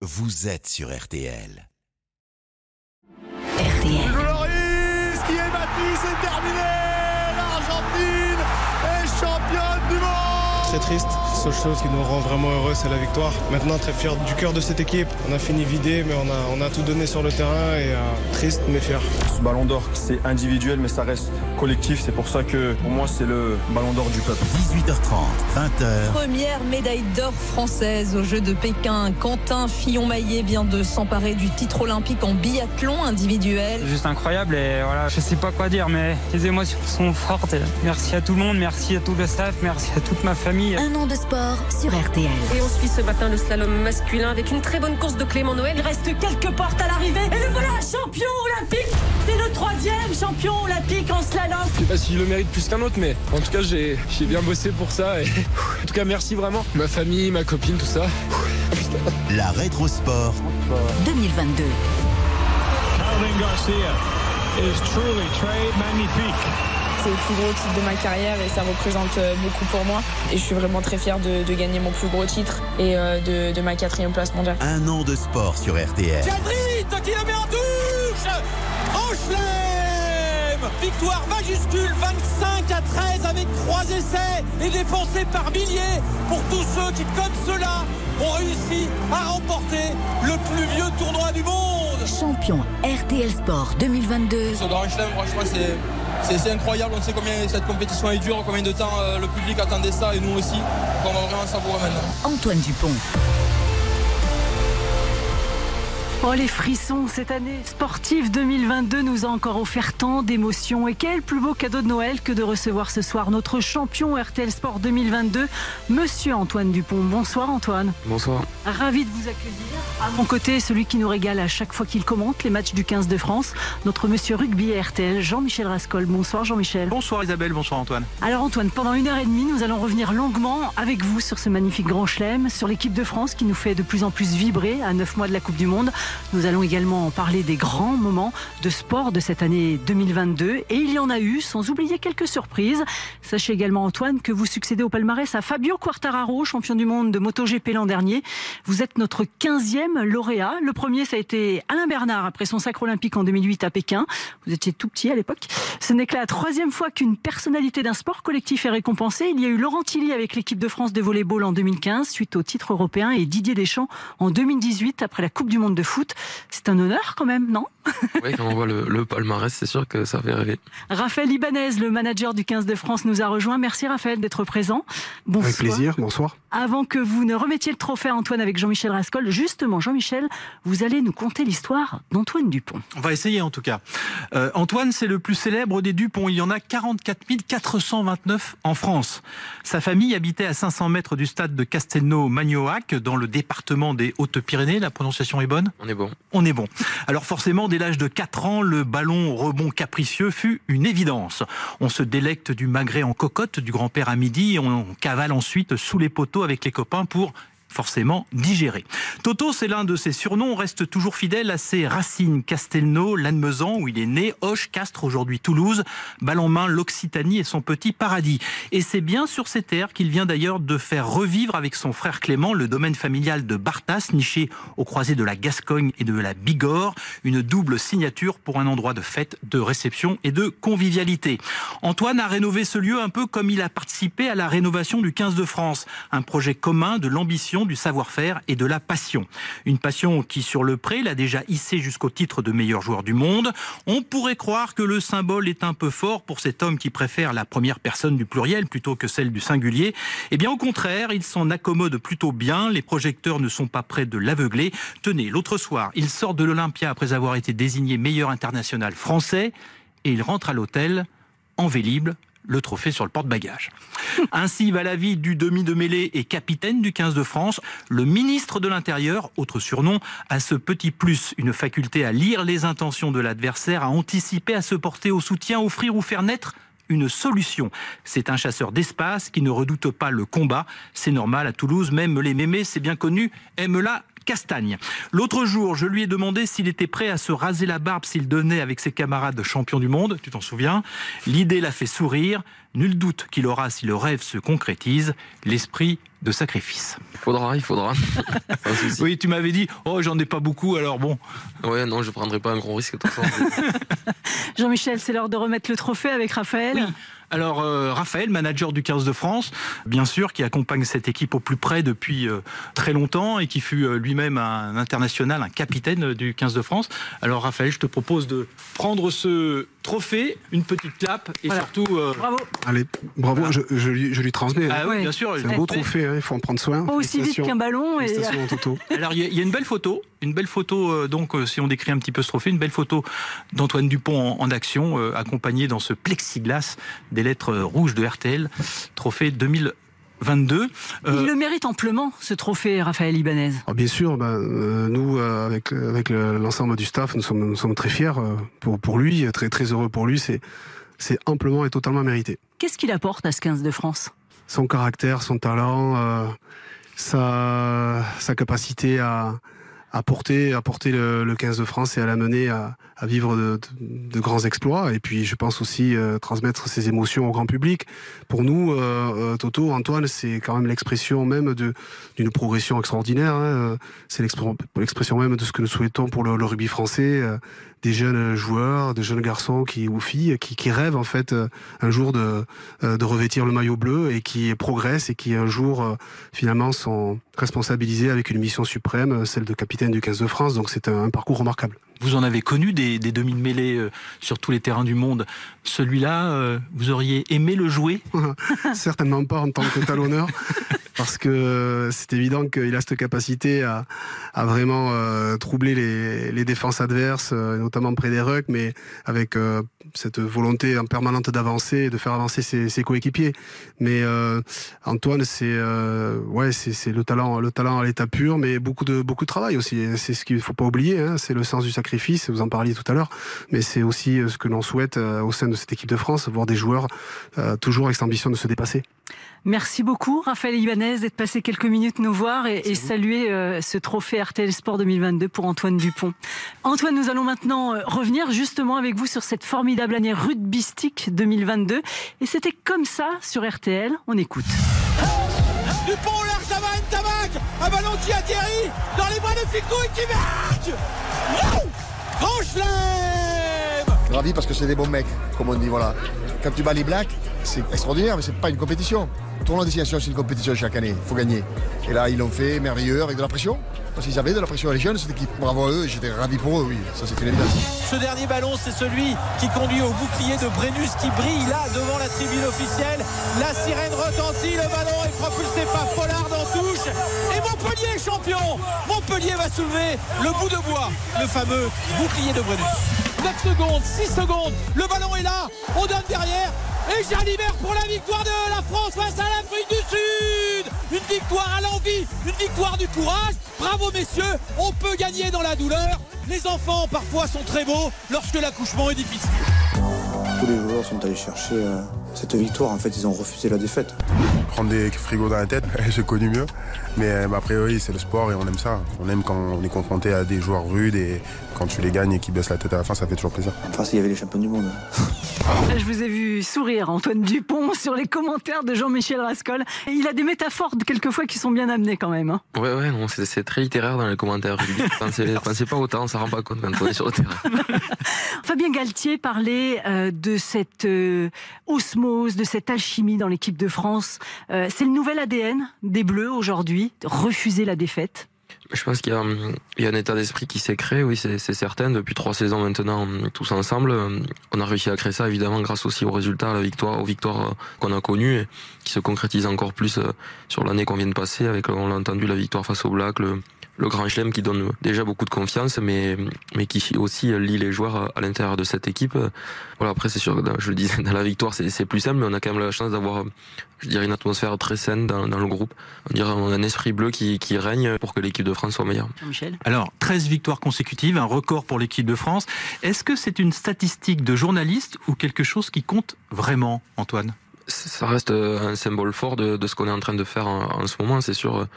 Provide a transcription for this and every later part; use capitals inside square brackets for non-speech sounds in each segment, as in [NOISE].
vous êtes sur RTL. RTL. Loris qui est battu, c'est terminé L'Argentine est championne du monde Très triste, seule chose qui nous rend vraiment heureux, c'est la victoire. Maintenant, très fier du cœur de cette équipe. On a fini vidé, mais on a, on a tout donné sur le terrain et euh, triste mais fier. Ce ballon d'or, c'est individuel, mais ça reste collectif. C'est pour ça que pour moi, c'est le ballon d'or du peuple. 18h30, 20h. Première médaille d'or française aux Jeux de Pékin. Quentin Fillon-Maillet vient de s'emparer du titre olympique en biathlon individuel. juste incroyable et voilà, je sais pas quoi dire, mais les émotions sont fortes. Merci à tout le monde, merci à tout le staff, merci à toute ma famille. Un an de sport sur RTL. Et on suit ce matin le slalom masculin avec une très bonne course de Clément Noël. Il reste quelques portes à l'arrivée. Et le voilà, champion olympique. C'est le troisième champion olympique en slalom. Je sais pas si je le mérite plus qu'un autre, mais en tout cas, j'ai j'ai bien bossé pour ça. Et [LAUGHS] en tout cas, merci vraiment. Ma famille, ma copine, tout ça. La rétro sport 2022. Caroline Garcia is truly très magnifique. C'est le plus gros titre de ma carrière et ça représente euh, beaucoup pour moi. Et je suis vraiment très fière de, de gagner mon plus gros titre et euh, de, de ma quatrième place mondiale. Un an de sport sur RTL. Cadrit qui la met en touche En chelem Victoire majuscule 25 à 13 avec trois essais et dépensés par milliers pour tous ceux qui, comme cela, ont réussi à remporter le plus vieux tournoi du monde Champion RTL Sport 2022. Ce Grand Chelem, franchement, c'est. C'est incroyable, on sait combien cette compétition est dure, combien de temps euh, le public attendait ça et nous aussi. On va vraiment savourer maintenant. Antoine Dupont. Oh les frissons cette année sportive 2022 nous a encore offert tant d'émotions et quel plus beau cadeau de Noël que de recevoir ce soir notre champion RTL Sport 2022 monsieur Antoine Dupont. Bonsoir Antoine. Bonsoir. Ravi de vous accueillir. À mon côté, celui qui nous régale à chaque fois qu'il commente les matchs du 15 de France, notre monsieur rugby RTL Jean-Michel Rascol. Bonsoir Jean-Michel. Bonsoir Isabelle, bonsoir Antoine. Alors Antoine, pendant une heure et demie, nous allons revenir longuement avec vous sur ce magnifique grand chelem, sur l'équipe de France qui nous fait de plus en plus vibrer à neuf mois de la Coupe du Monde. Nous allons également en parler des grands moments de sport de cette année 2022 et il y en a eu, sans oublier quelques surprises. Sachez également Antoine que vous succédez au palmarès à Fabio Quartararo, champion du monde de MotoGP l'an dernier. Vous êtes notre 15e lauréat. Le premier, ça a été Alain Bernard après son sacre olympique en 2008 à Pékin. Vous étiez tout petit à l'époque. Ce n'est que la troisième fois qu'une personnalité d'un sport collectif est récompensée. Il y a eu Laurent Tilly avec l'équipe de France de volleyball en 2015 suite au titre européen et Didier Deschamps en 2018 après la Coupe du Monde de foot. C'est un honneur quand même, non [LAUGHS] Oui, quand on voit le, le palmarès, c'est sûr que ça fait rêver. Raphaël Ibanez, le manager du 15 de France, nous a rejoint. Merci Raphaël d'être présent. Bonsoir. Avec plaisir, bonsoir. Avant que vous ne remettiez le trophée à Antoine avec Jean-Michel Rascol, justement, Jean-Michel, vous allez nous conter l'histoire d'Antoine Dupont. On va essayer en tout cas. Euh, Antoine, c'est le plus célèbre des Dupont. Il y en a 44 429 en France. Sa famille habitait à 500 mètres du stade de Castelnau-Magnoac, dans le département des Hautes-Pyrénées. La prononciation est bonne? On est bon. Alors forcément, dès l'âge de 4 ans, le ballon rebond capricieux fut une évidence. On se délecte du magret en cocotte du grand-père à midi et on cavale ensuite sous les poteaux avec les copains pour forcément digérer. Toto, c'est l'un de ses surnoms, reste toujours fidèle à ses racines. Castelnau, Lannemezan, où il est né, Hoche, Castres, aujourd'hui Toulouse, balle en main, l'Occitanie et son petit paradis. Et c'est bien sur ces terres qu'il vient d'ailleurs de faire revivre avec son frère Clément le domaine familial de Bartas, niché au croisé de la Gascogne et de la Bigorre, une double signature pour un endroit de fête, de réception et de convivialité. Antoine a rénové ce lieu un peu comme il a participé à la rénovation du 15 de France, un projet commun de l'ambition du savoir-faire et de la passion. Une passion qui, sur le pré, l'a déjà hissé jusqu'au titre de meilleur joueur du monde. On pourrait croire que le symbole est un peu fort pour cet homme qui préfère la première personne du pluriel plutôt que celle du singulier. Eh bien, au contraire, il s'en accommode plutôt bien. Les projecteurs ne sont pas près de l'aveugler. Tenez, l'autre soir, il sort de l'Olympia après avoir été désigné meilleur international français et il rentre à l'hôtel en Vélib, le trophée sur le porte-bagages. Ainsi va la vie du demi de mêlée et capitaine du 15 de France. Le ministre de l'Intérieur, autre surnom, a ce petit plus, une faculté à lire les intentions de l'adversaire, à anticiper, à se porter au soutien, offrir ou faire naître une solution. C'est un chasseur d'espace qui ne redoute pas le combat. C'est normal à Toulouse, même les mémés, c'est bien connu, aiment la castagne. L'autre jour, je lui ai demandé s'il était prêt à se raser la barbe s'il donnait avec ses camarades champions du monde, tu t'en souviens? L'idée l'a fait sourire. Nul doute qu'il aura si le rêve se concrétise. L'esprit de sacrifice. Il faudra, il faudra. [LAUGHS] oui, tu m'avais dit, oh, j'en ai pas beaucoup, alors bon. Ouais, non, je prendrai pas un gros risque. [LAUGHS] Jean-Michel, c'est l'heure de remettre le trophée avec Raphaël. Oui. Alors euh, Raphaël, manager du 15 de France, bien sûr, qui accompagne cette équipe au plus près depuis euh, très longtemps et qui fut euh, lui-même un international, un capitaine du 15 de France. Alors Raphaël, je te propose de prendre ce trophée, une petite clap et surtout... bravo. Allez, bravo, je, je, lui, je, lui, transmets. Ah oui, bien sûr. C'est un beau trophée, hein, il faut en prendre soin. Pas aussi vite qu'un ballon. Et... [LAUGHS] Alors il y, y, a une belle photo, une belle photo, donc si on décrit un petit peu ce trophée, une belle photo d'Antoine Dupont en, en action, accompagné dans ce plexiglas des lettres rouges de RTL, trophée 2022. Il le mérite amplement, ce trophée, Raphaël Ibanez. Ah, bien sûr, ben, euh, nous, euh, avec, avec l'ensemble du staff, nous sommes, nous sommes très fiers euh, pour, pour lui, très, très heureux pour lui. C'est, c'est amplement et totalement mérité. Qu'est-ce qu'il apporte à ce 15 de France? Son caractère, son talent, euh, sa, sa capacité à, à le, le 15 de France et à l'amener à, à vivre de, grands exploits. Et puis, je pense aussi euh, transmettre ses émotions au grand public. Pour nous, euh, Toto, Antoine, c'est quand même l'expression même d'une progression extraordinaire. Hein. C'est l'expression même de ce que nous souhaitons pour le rugby français. Euh, des jeunes joueurs, des jeunes garçons qui ou filles qui, qui rêvent en fait un jour de, de revêtir le maillot bleu et qui progressent et qui un jour finalement sont responsabilisés avec une mission suprême, celle de capitaine du 15 de France. Donc c'est un, un parcours remarquable. Vous en avez connu des, des demi-mêlées euh, sur tous les terrains du monde. Celui-là, euh, vous auriez aimé le jouer? [LAUGHS] Certainement pas en tant que talonneur. [LAUGHS] parce que c'est évident qu'il a cette capacité à, à vraiment euh, troubler les, les, défenses adverses, euh, notamment près des rucks, mais avec euh, cette volonté en permanente d'avancer et de faire avancer ses, ses coéquipiers. Mais euh, Antoine, c'est euh, ouais, c'est le talent, le talent à l'état pur, mais beaucoup de beaucoup de travail aussi. C'est ce qu'il faut pas oublier. Hein, c'est le sens du sacrifice. Vous en parliez tout à l'heure, mais c'est aussi ce que l'on souhaite au sein de cette équipe de France, voir des joueurs toujours avec cette ambition de se dépasser. Merci beaucoup, Raphaël Ibanez, d'être passé quelques minutes nous voir et, et saluer euh, ce trophée RTL Sport 2022 pour Antoine Dupont. Antoine, nous allons maintenant euh, revenir justement avec vous sur cette formidable année rugbystique 2022. Et c'était comme ça sur RTL. On écoute. Dupont au large d'Avan Tabac Un ballon qui atterrit dans les bras de Fico et qui marque Grand chelem Ravi parce que c'est des bons mecs, comme on dit, voilà. Quand tu bats les Blacks, c'est extraordinaire, mais c'est pas une compétition. Tournoi destination, c'est une compétition chaque année, il faut gagner. Et là, ils l'ont fait merveilleux avec de la pression. Parce qu'ils avaient de la pression à les jeunes, cette équipe. Bravo à eux, j'étais ravi pour eux, oui, ça c'est une. Ce dernier ballon, c'est celui qui conduit au bouclier de Brennus qui brille là devant la tribune officielle. La sirène retentit, le ballon est propulsé par Pollard en touche. Et Montpellier est champion Montpellier va soulever le bout de bois, le fameux bouclier de Brennus. 9 secondes, 6 secondes, le ballon est là, on donne derrière, et Jalibert pour la victoire de la France face à l'Afrique du Sud Une victoire à l'envie, une victoire du courage. Bravo messieurs, on peut gagner dans la douleur. Les enfants parfois sont très beaux lorsque l'accouchement est difficile. Tous les joueurs sont allés chercher euh, cette victoire. En fait, ils ont refusé la défaite. Prendre des frigos dans la tête, [LAUGHS] j'ai connu mieux. Mais après, oui, c'est le sport et on aime ça. On aime quand on est confronté à des joueurs rudes et quand tu les gagnes et qu'ils baissent la tête à la fin, ça fait toujours plaisir. En face, il y avait les champions du monde. Je vous ai vu sourire, Antoine Dupont, sur les commentaires de Jean-Michel Rascol. Et il a des métaphores quelquefois qui sont bien amenées quand même. Hein. Ouais, ouais, non, c'est très littéraire dans les commentaires. pensez, pensez pas autant, on s'en rend pas compte quand on est sur le terrain. [LAUGHS] Fabien Galtier parlait euh, de cette euh, osmose, de cette alchimie dans l'équipe de France. Euh, c'est le nouvel ADN des Bleus aujourd'hui, refuser la défaite. Je pense qu'il y, y, a un état d'esprit qui s'est créé, oui, c'est certain. Depuis trois saisons maintenant, tous ensemble, on a réussi à créer ça, évidemment, grâce aussi aux résultats, à la victoire, aux victoires qu'on a connues, et qui se concrétisent encore plus sur l'année qu'on vient de passer, avec, on l'a entendu, la victoire face au Black, le, le Grand Chelem qui donne déjà beaucoup de confiance, mais, mais qui aussi lie les joueurs à l'intérieur de cette équipe. Voilà, après, c'est sûr je le disais, dans la victoire, c'est plus simple, mais on a quand même la chance d'avoir, je dirais, une atmosphère très saine dans, dans, le groupe. On dirait on a un esprit bleu qui, qui règne pour que l'équipe de France soit meilleure. Michel Alors, 13 victoires consécutives, un record pour l'équipe de France. Est-ce que c'est une statistique de journaliste ou quelque chose qui compte vraiment, Antoine? Ça reste un symbole fort de, ce qu'on est en train de faire en, ce moment, c'est sûr.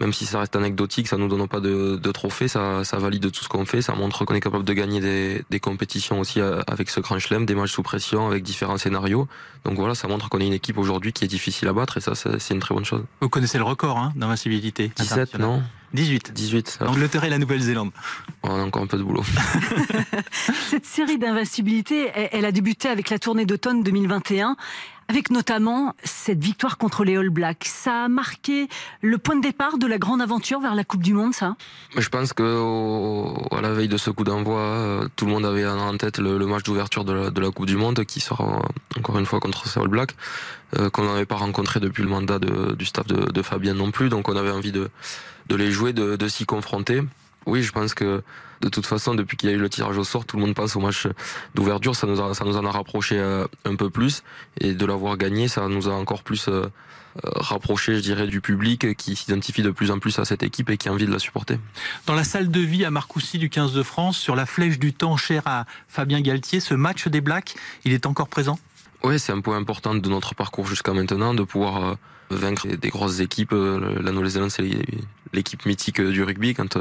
Même si ça reste anecdotique, ça nous donne pas de, de trophée, ça, ça valide tout ce qu'on fait, ça montre qu'on est capable de gagner des, des compétitions aussi avec ce grand chelem, des matchs sous pression, avec différents scénarios. Donc voilà, ça montre qu'on est une équipe aujourd'hui qui est difficile à battre et ça, c'est une très bonne chose. Vous connaissez le record hein, d'invincibilité 17, non 18. 18. L'Angleterre et la Nouvelle-Zélande. On a encore un peu de boulot. [LAUGHS] [LAUGHS] Cette série d'invincibilité, elle a débuté avec la tournée d'automne 2021 avec notamment cette victoire contre les All Blacks. Ça a marqué le point de départ de la grande aventure vers la Coupe du Monde, ça? Je pense que à la veille de ce coup d'envoi, euh, tout le monde avait en tête le, match d'ouverture de la, Coupe du Monde qui sera encore une fois contre ces All Blacks, euh, qu'on n'avait pas rencontré depuis le mandat du staff de, Fabien non plus, donc on avait envie de, les jouer, de s'y confronter. Oui, je pense que de toute façon, depuis qu'il y a eu le tirage au sort, tout le monde pense au match d'ouverture. Ça nous, ça nous en a rapproché euh, un peu plus. Et de l'avoir gagné, ça nous a encore plus euh, euh, rapproché, je dirais, du public qui s'identifie de plus en plus à cette équipe et qui a envie de la supporter. Dans la salle de vie à Marcoussis du 15 de France, sur la flèche du temps cher à Fabien Galtier, ce match des Blacks, il est encore présent? Oui, c'est un point important de notre parcours jusqu'à maintenant, de pouvoir vaincre des grosses équipes. La Nouvelle-Zélande, c'est l'équipe mythique du rugby. Quand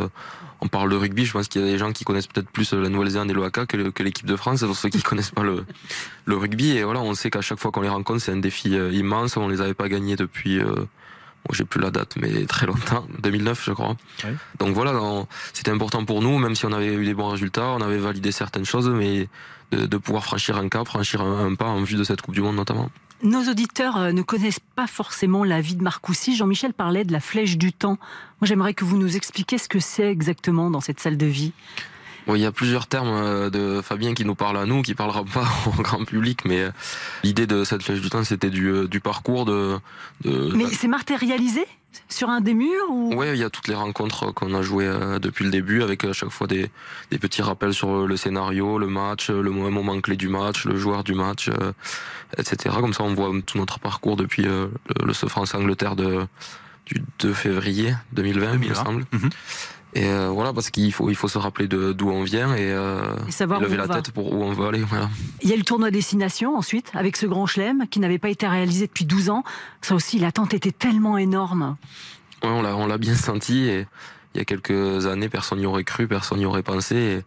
on parle de rugby, je pense qu'il y a des gens qui connaissent peut-être plus la Nouvelle-Zélande et le Haka que, l'équipe de France, pour ceux qui [LAUGHS] connaissent pas le, le rugby. Et voilà, on sait qu'à chaque fois qu'on les rencontre, c'est un défi euh, immense. On les avait pas gagnés depuis, euh, j'ai plus la date, mais très longtemps, [LAUGHS] 2009 je crois. Donc voilà, c'était important pour nous, même si on avait eu des bons résultats, on avait validé certaines choses, mais de, pouvoir franchir un cap, franchir un, un pas en vue de cette Coupe du Monde notamment. Nos auditeurs euh, ne connaissent pas forcément la vie de Marcoussis. Jean-Michel parlait de la flèche du temps. Moi, j'aimerais que vous nous expliquiez ce que c'est exactement dans cette salle de vie. il y a plusieurs termes euh, de Fabien qui nous parle à nous, qui parlera pas [LAUGHS] au grand public, mais euh, l'idée de cette flèche du temps, c'était du, du parcours de. de mais c'est matérialisé? Sur un des murs ou... Oui, il y a toutes les rencontres qu'on a jouées euh, depuis le début, avec à chaque fois des, des, petits rappels sur le scénario, le match, le moment clé du match, le joueur du match, euh, etc. Comme ça, on voit tout notre parcours depuis euh, le, le France-Angleterre de, du 2 février 2020, il me semble. Mhm. Et euh, voilà, parce qu'il faut, il faut se rappeler d'où on vient et, euh, lever la tête pour où on veut aller. Voilà. Il y a le tournoi Destination ensuite, avec ce grand chelem qui n'avait pas été réalisé depuis 12 ans. Ça aussi, l'attente était tellement énorme. Ouais, on l'a bien senti et il y a quelques années, personne n'y aurait cru, personne n'y aurait pensé. Et,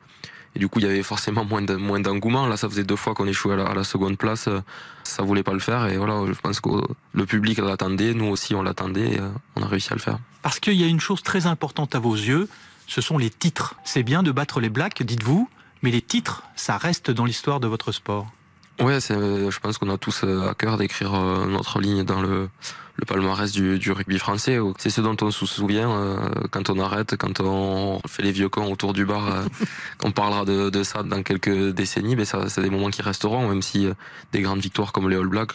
et du coup, il y avait forcément moins moins d'engouement. Là, ça faisait deux fois qu'on échouait à la, à la seconde place. Ça voulait pas le faire. Et voilà, je pense que le public l'attendait. Nous aussi, on l'attendait. Et euh, on a réussi à le faire. Parce qu'il y a une chose très importante à vos yeux. Ce sont les titres. C'est bien de battre les Blacks, dites-vous. Mais les titres, ça reste dans l'histoire de votre sport. Ouais, je pense qu'on a tous euh, à cœur d'écrire euh, notre ligne dans le, le palmarès du, du rugby français. C'est ce dont on se souvient euh, quand on arrête, quand on fait les vieux cons autour du bar. Euh, [LAUGHS] on parlera de, de, ça dans quelques décennies, mais ça, c'est des moments qui resteront, même si euh, des grandes victoires comme les All Blacks,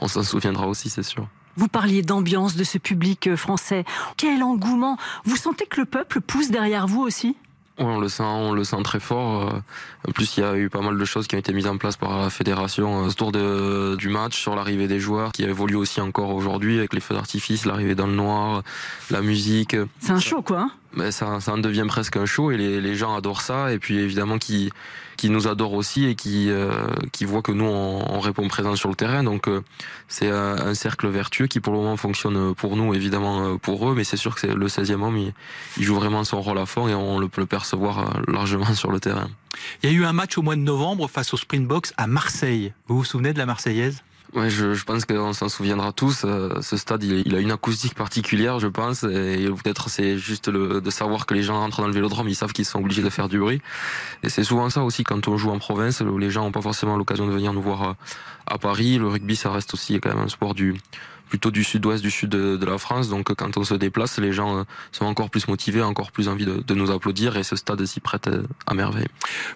on s'en souviendra aussi, c'est sûr. Vous parliez d'ambiance de ce public français. Quel engouement Vous sentez que le peuple pousse derrière vous aussi? On le sent, on le sent très fort. Euh, en plus, il y a eu pas mal de choses qui ont été mises en place par la fédération autour de, du match, sur l'arrivée des joueurs, qui évolue aussi encore aujourd'hui avec les feux d'artifice, l'arrivée dans le noir, la musique. C'est un show, quoi. Ça, en devient presque un show et les, gens adorent ça. Et puis évidemment, qui qui nous adorent aussi et qui euh, qui voient que nous on, on, répond présent sur le terrain. Donc euh, c'est un, cercle vertueux qui pour le moment fonctionne pour nous, évidemment euh, pour eux, mais c'est sûr que le 16e homme, il, il, joue vraiment son rôle à fond et on le peut le percevoir largement [LAUGHS] sur le terrain. Il y a eu un match au mois de novembre face au Springboks à Marseille. Vous vous souvenez de la Marseillaise? Ouais, je, je pense qu'on s'en souviendra tous. Euh, ce stade, il, a une acoustique particulière, je pense, et peut-être c'est juste le, de savoir que les gens rentrent dans le vélodrome, ils savent qu'ils sont obligés de faire du bruit. Et c'est souvent ça aussi quand on joue en province, les gens n'ont pas forcément l'occasion de venir nous voir euh, à Paris. Le rugby, ça reste aussi quand même un sport du plutôt du sud-ouest, du sud de, la France. Donc quand on se déplace, les gens euh, sont encore plus motivés, encore plus envie de, de nous applaudir et ce stade s'y prête euh, à merveille.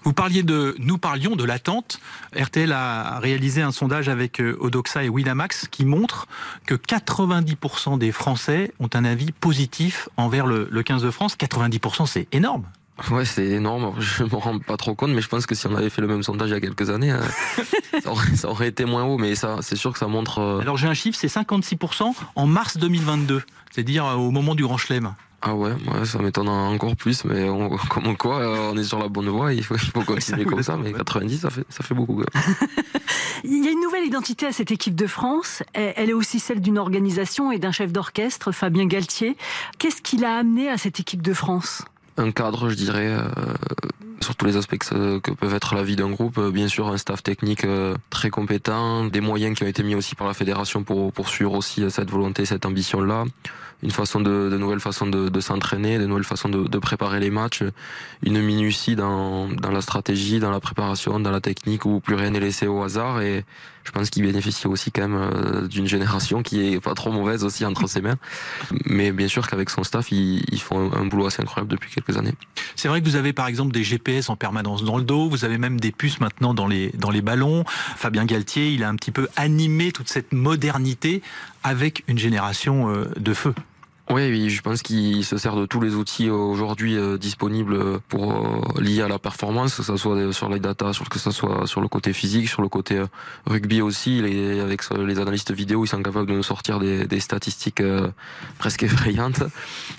Vous parliez de, nous parlions de l'attente. RTL a réalisé un sondage avec euh, Odoxa et Winamax qui montre que 90% des Français ont un avis positif envers le, le 15 de France. 90%, c'est énorme. Ouais, c'est énorme. [LAUGHS] Je me rends pas trop compte, mais je pense que si on avait fait le même sondage il y a quelques années, [LAUGHS] ça, aurait, ça, aurait, été moins haut. Mais ça, c'est sûr que ça montre. Euh... Alors j'ai un chiffre, c'est 56% en mars 2022, c'est-à-dire euh, au moment du Grand Chelem. Ah ouais, ouais ça m'étonne encore plus, mais on, [LAUGHS] comme quoi, euh, on est sur la bonne voie, il faut, il faut continuer comme ça, mais 90, ça fait, ça fait beaucoup. il y a une nouvelle identité à cette équipe de France, elle est aussi celle d'une organisation et d'un chef d'orchestre, Fabien Galtier. Qu'est-ce qu'il a amené à cette équipe de France? Un cadre, je dirais, euh, sur tous les aspects que, peuvent être la vie d'un groupe. Euh, bien sûr, un staff technique euh, très compétent, des moyens qui ont été mis aussi par la fédération pour poursuivre aussi cette volonté, cette ambition-là. Une façon de, de nouvelles façons de, s'entraîner, de nouvelles façons de, de, préparer les matchs, une minutie dans, dans la stratégie, dans la préparation, dans la technique où plus rien n'est laissé au hasard. Et je pense qu'il bénéficie aussi quand même euh, d'une génération qui est pas trop mauvaise aussi entre ses mains. Mais bien sûr qu'avec son staff, ils, font un, boulot assez incroyable depuis quelques années. C'est vrai que vous avez par exemple des GPS en permanence dans le dos, vous avez même des puces maintenant dans les, dans les ballons. Fabien Galtier, il a un petit peu animé toute cette modernité avec une génération euh, de feu. Oui, je pense qu'il se sert de tous les outils aujourd'hui euh, disponibles pour euh, liés à la performance, que ce soit sur les data, que ce soit sur le côté physique, sur le côté euh, rugby aussi. Avec les analystes vidéo, ils sont capables de nous sortir des, statistiques presque effrayantes,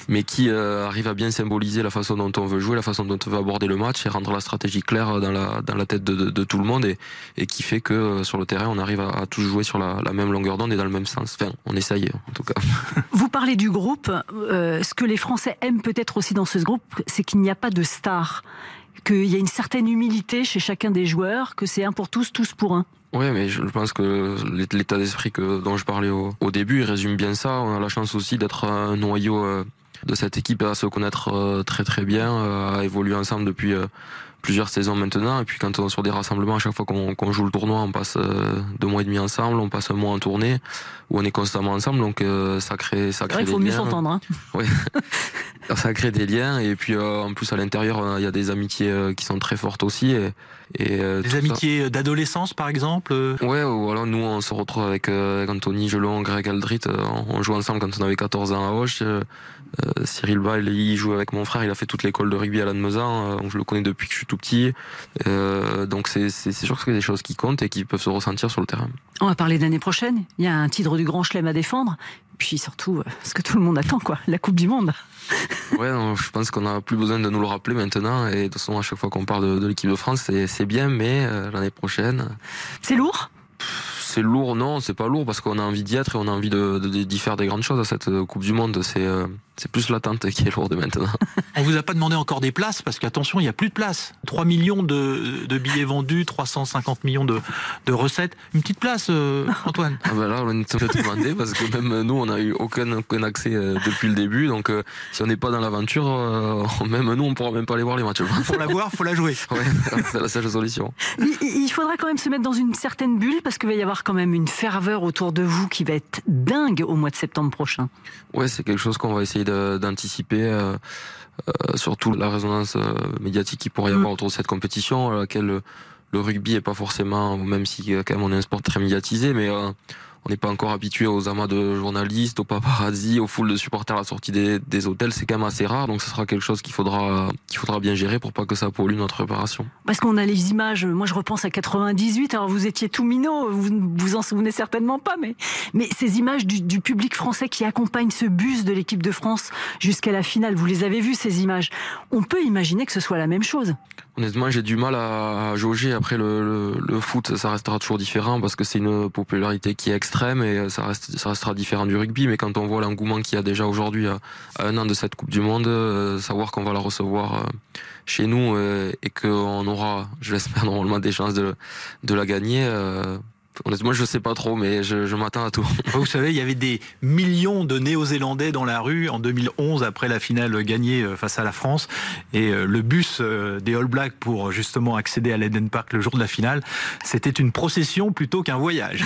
mais qui arrivent à bien symboliser la façon dont on veut jouer, la façon dont on veut aborder le match et rendre la stratégie claire dans la tête de, tout le monde et, qui fait que sur le terrain, on arrive à, à tous jouer sur la, la même longueur d'onde et dans le même sens. Enfin, on essaye en tout cas. Vous parlez du groupe euh, ce que les Français aiment peut-être aussi dans ce groupe, c'est qu'il n'y a pas de stars, qu'il y a une certaine humilité chez chacun des joueurs, que c'est un pour tous, tous pour un. Oui, mais je pense que l'état d'esprit dont je parlais au, début, résume bien ça. On a la chance aussi d'être un noyau euh, de cette équipe à se connaître euh, très très bien, à évoluer ensemble depuis plusieurs saisons maintenant. Et puis quand on est sur des rassemblements, à chaque fois qu'on joue le tournoi, on passe euh, deux mois et demi ensemble, on passe un mois en tournée, où on est constamment ensemble. Donc euh, ça crée, ça crée il faut mieux s'entendre. Hein. [LAUGHS] Oui. ça crée des liens. Et puis euh, en plus à l'intérieur, il y a des amitiés qui sont très fortes aussi. Et, et des amitiés d'adolescence, par exemple. Ouais, voilà. Nous, on se retrouve avec, Anthony Gelon, Greg Aldrit. on joue ensemble quand on avait 14 ans à Hoche. Cyril Bail, il joue avec mon frère. Il a fait toute l'école de rugby à Lannemezan. je le connais depuis que je suis tout petit. Euh, donc c'est sûr que c'est des choses qui comptent et qui peuvent se ressentir sur le terrain. On va parler d'année prochaine. Il y a un titre du Grand Chelem à défendre. Puis surtout, euh, ce que tout le monde attend, quoi, la Coupe du Monde. [LAUGHS] ouais, je pense qu'on n'a plus besoin de nous le rappeler maintenant. Et de toute façon, à chaque fois qu'on parle de, l'équipe de France, c'est bien, mais euh, l'année prochaine. C'est lourd? C'est lourd, non, c'est pas lourd parce qu'on a envie d'y être et on a envie d'y de, de, faire des grandes choses à cette Coupe du Monde. C'est c'est plus l'attente qui est lourde maintenant. [LAUGHS] On vous a pas demandé encore des places parce qu'attention, il n'y a plus de place. 3 millions de, de, billets vendus, 350 millions de, de recettes. Une petite place, euh, [LAUGHS] Antoine ah ben Là, on a demandé parce que même nous, on n'a eu aucun, aucun accès euh, depuis le début. Donc, euh, si on n'est pas dans l'aventure, [LAUGHS] même nous, on ne pourra même pas aller voir les matchs. Pour la voir, faut la jouer. Ouais, c'est la seule solution. Il, faudra quand même se mettre dans une certaine bulle parce qu'il va y avoir quand même une ferveur autour de vous qui va être dingue au mois de septembre prochain. Ouais, c'est quelque chose qu'on va essayer d'anticiper. Euh, euh, surtout la résonance euh, médiatique qu'il pourrait y avoir mm. autour de cette compétition, à laquelle le rugby est pas forcément, même si quand même on est un sport très médiatisé, mais on n'est pas encore habitué aux amas de journalistes, aux paparazzi, aux foules de supporters à la sortie des, des hôtels. C'est quand même assez rare, donc ce sera quelque chose qu'il faudra, qu'il faudra bien gérer pour pas que ça pollue notre préparation. Parce qu'on a les images. Moi, je repense à 98. Alors, vous étiez tout minot, vous vous en souvenez certainement pas, mais mais ces images du, du public français qui accompagne ce bus de l'équipe de France jusqu'à la finale, vous les avez vues ces images. On peut imaginer que ce soit la même chose. Honnêtement, j'ai du mal à, jauger. Après, le, le, le, foot, ça restera toujours différent parce que c'est une popularité qui est extrême et ça, reste, ça restera différent du rugby. Mais quand on voit l'engouement qu'il y a déjà aujourd'hui à, un an de cette Coupe du Monde, euh, savoir qu'on va la recevoir euh, chez nous euh, et qu'on aura, je l'espère, normalement des chances de la gagner Honnêtement, je sais pas trop, mais je, je m'attends à tout. [LAUGHS] Vous savez, il y avait des millions de Néo-Zélandais dans la rue en 2011 après la finale gagnée euh, face à la France. Et euh, le bus euh, des All Blacks pour justement accéder à l'Eden Park le jour de la finale, c'était une procession plutôt qu'un voyage.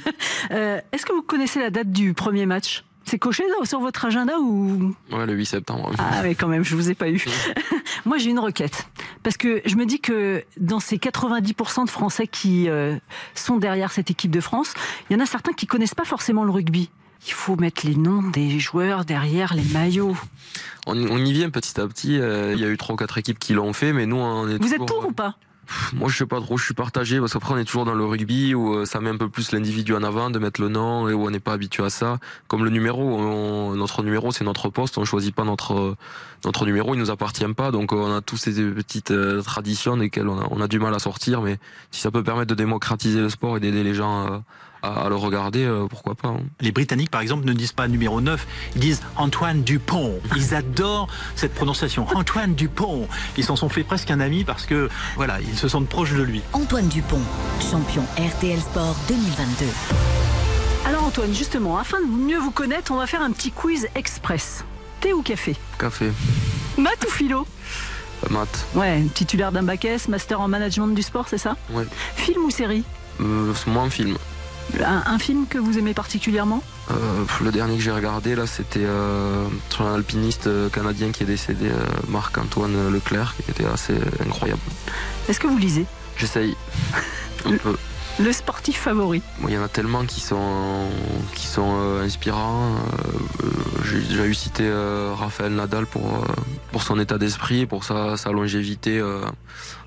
[LAUGHS] Est-ce que vous connaissez la date du premier match? C'est coché sur votre agenda ou? Ouais, le 8 septembre. Ah mais quand même, je vous ai pas eu. [LAUGHS] Moi, j'ai une requête parce que je me dis que dans ces 90% de Français qui euh, sont derrière cette équipe de France, il y en a certains qui connaissent pas forcément le rugby. Il faut mettre les noms des joueurs derrière les maillots. On, y vient petit à petit. Euh, il y a eu trois ou quatre équipes qui l'ont fait, mais nous, on est Vous êtes pour ou pas? Moi, je sais pas trop, je suis partagé parce qu'après, on est toujours dans le rugby où euh, ça met un peu plus l'individu en avant, de mettre le nom et où on n'est pas habitué à ça. Comme le numéro, on- notre numéro, c'est notre poste, on choisit pas notre notre numéro, il nous appartient pas. Donc, euh, on a tous ces petites euh, traditions desquelles on a, on a du mal à sortir. Mais si ça peut permettre de démocratiser le sport et d'aider les gens euh, à, à le regarder, euh, pourquoi pas. hein. Les Britanniques, par exemple, ne disent pas numéro 9, ils disent Antoine Dupont. Ils adorent cette prononciation. Antoine Dupont. Ils s'en sont fait presque un ami parce que, voilà, ils se sentent proches de lui. Antoine Dupont, champion RTL Sport 2022. Alors Antoine, justement, afin de mieux vous connaître, on va faire un petit quiz express. Thé ou café? Café, Maths ou philo? Euh, maths, Ouais, titulaire d'un bac S, master en management du sport, c'est ça? Ouais. Film ou série? Euh, c'est moins film. Un, un film que vous aimez particulièrement Euh, le dernier que j'ai regardé là, c'était euh, sur un alpiniste euh, canadien qui est décédé, euh, Marc-Antoine Leclerc, qui était assez incroyable. Est-ce que vous lisez J'essaye un peu. [LAUGHS] Le sportif favori Il y en a tellement qui sont qui sont euh, inspirants. Euh, j'ai déjà eu cité euh, Raphaël Nadal pour euh, pour son état d'esprit, pour sa, sa longévité euh,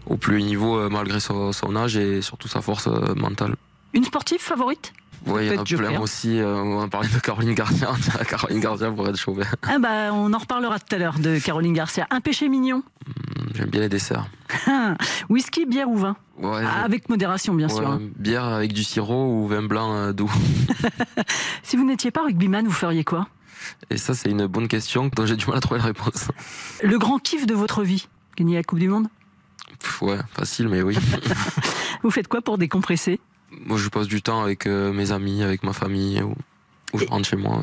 au plus haut niveau euh, malgré son, son âge et surtout sa force mentale. Une sportive favorite Ouais, il y en a plein aussi. euh, on a parlé de Caroline Garcia. [LAUGHS] Caroline Garcia pourrait être chauvin. Ah bah on en reparlera tout à l'heure de Caroline Garcia. Un péché mignon J'aime bien les desserts. [LAUGHS] Whisky, bière ou vin Ouais, Ah, Avec modération bien sûr. Hein. Bière avec du sirop ou vin blanc euh, doux. [LAUGHS] Si vous n'étiez pas rugbyman, vous feriez quoi? Et ça, c'est une bonne question dont j'ai du mal à trouver la réponse. Le grand kiff de votre vie? Gagner la Coupe du Monde? Pff, ouais, facile, mais oui. Vous faites quoi pour décompresser? Moi, je passe du temps avec euh, mes amis, avec ma famille, ou, ou je rentre chez moi.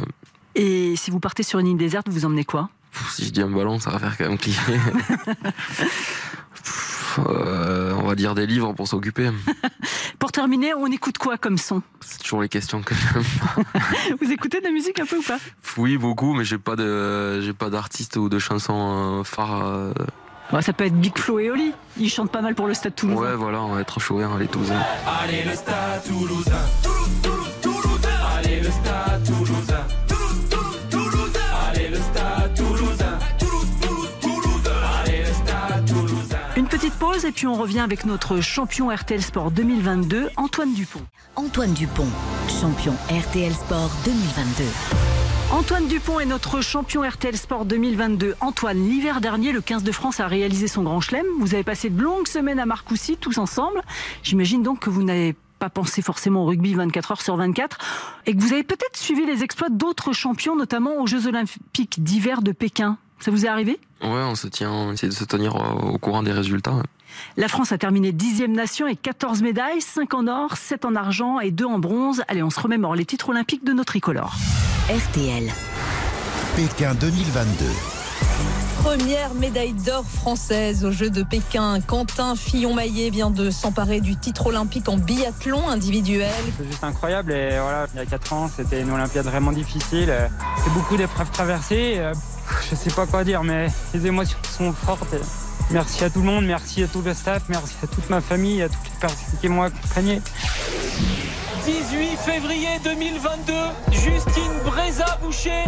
Et si vous partez sur une île déserte, vous emmenez quoi? Si je dis un ballon, ça va faire quand même cliquer. [LAUGHS] Euh, on va dire des livres pour s'occuper. [LAUGHS] Pour terminer, on écoute quoi comme son? C'est toujours les questions que j'aime. [LAUGHS] Vous écoutez de la musique un peu ou pas? Oui, beaucoup, mais j'ai pas de, j'ai pas d'artiste ou de chansons euh, euh. Bah, Ça peut être Big Flo et Oli. Ils chantent pas mal pour le Stade Toulousain. Ouais, voilà, on va être chaud, hein, les Toulousains. Allez le stade toulousain. Toulouse, Toulouse, Toulousain. Allez le stade toulousain. Toulouse, Toulouse, Toulousain. Allez le stade toulousain. Toulouse, Toulouse, Toulousain. Allez le stade toulousain. Une petite pause et puis on revient avec notre champion RTL Sport 2022, Antoine Dupont. Antoine Dupont, champion RTL Sport 2022. Antoine Dupont est notre champion RTL Sport 2022. Antoine, l'hiver dernier, le 15 de France a réalisé son grand chelem. Vous avez passé de longues semaines à Marcoussis, tous ensemble. J'imagine donc que vous n'avez pas pensé forcément au rugby 24 heures sur 24 et que vous avez peut-être suivi les exploits d'autres champions, notamment aux Jeux Olympiques d'hiver de Pékin. Ça vous est arrivé? Ouais, on se tient, on essaie de se tenir au au courant des résultats. La France a terminé dixième nation et 14 médailles, 5 en or, 7 en argent et 2 en bronze. Allez, on se remémore les titres olympiques de nos tricolores. RTL. Pékin 2022. Première médaille d'or française aux Jeux de Pékin. Quentin Fillon-Maillet vient de s'emparer du titre olympique en biathlon individuel. C'est juste incroyable et voilà, il y a 4 ans, c'était une Olympiade vraiment difficile. Euh, C'est beaucoup d'épreuves traversées. Je sais pas quoi dire, mais les émotions sont fortes. Merci à tout le monde, merci à tout le staff, merci à toute ma famille, à toutes les personnes qui m'ont accompagné. 18 février 2022, Justine Bréza-Boucher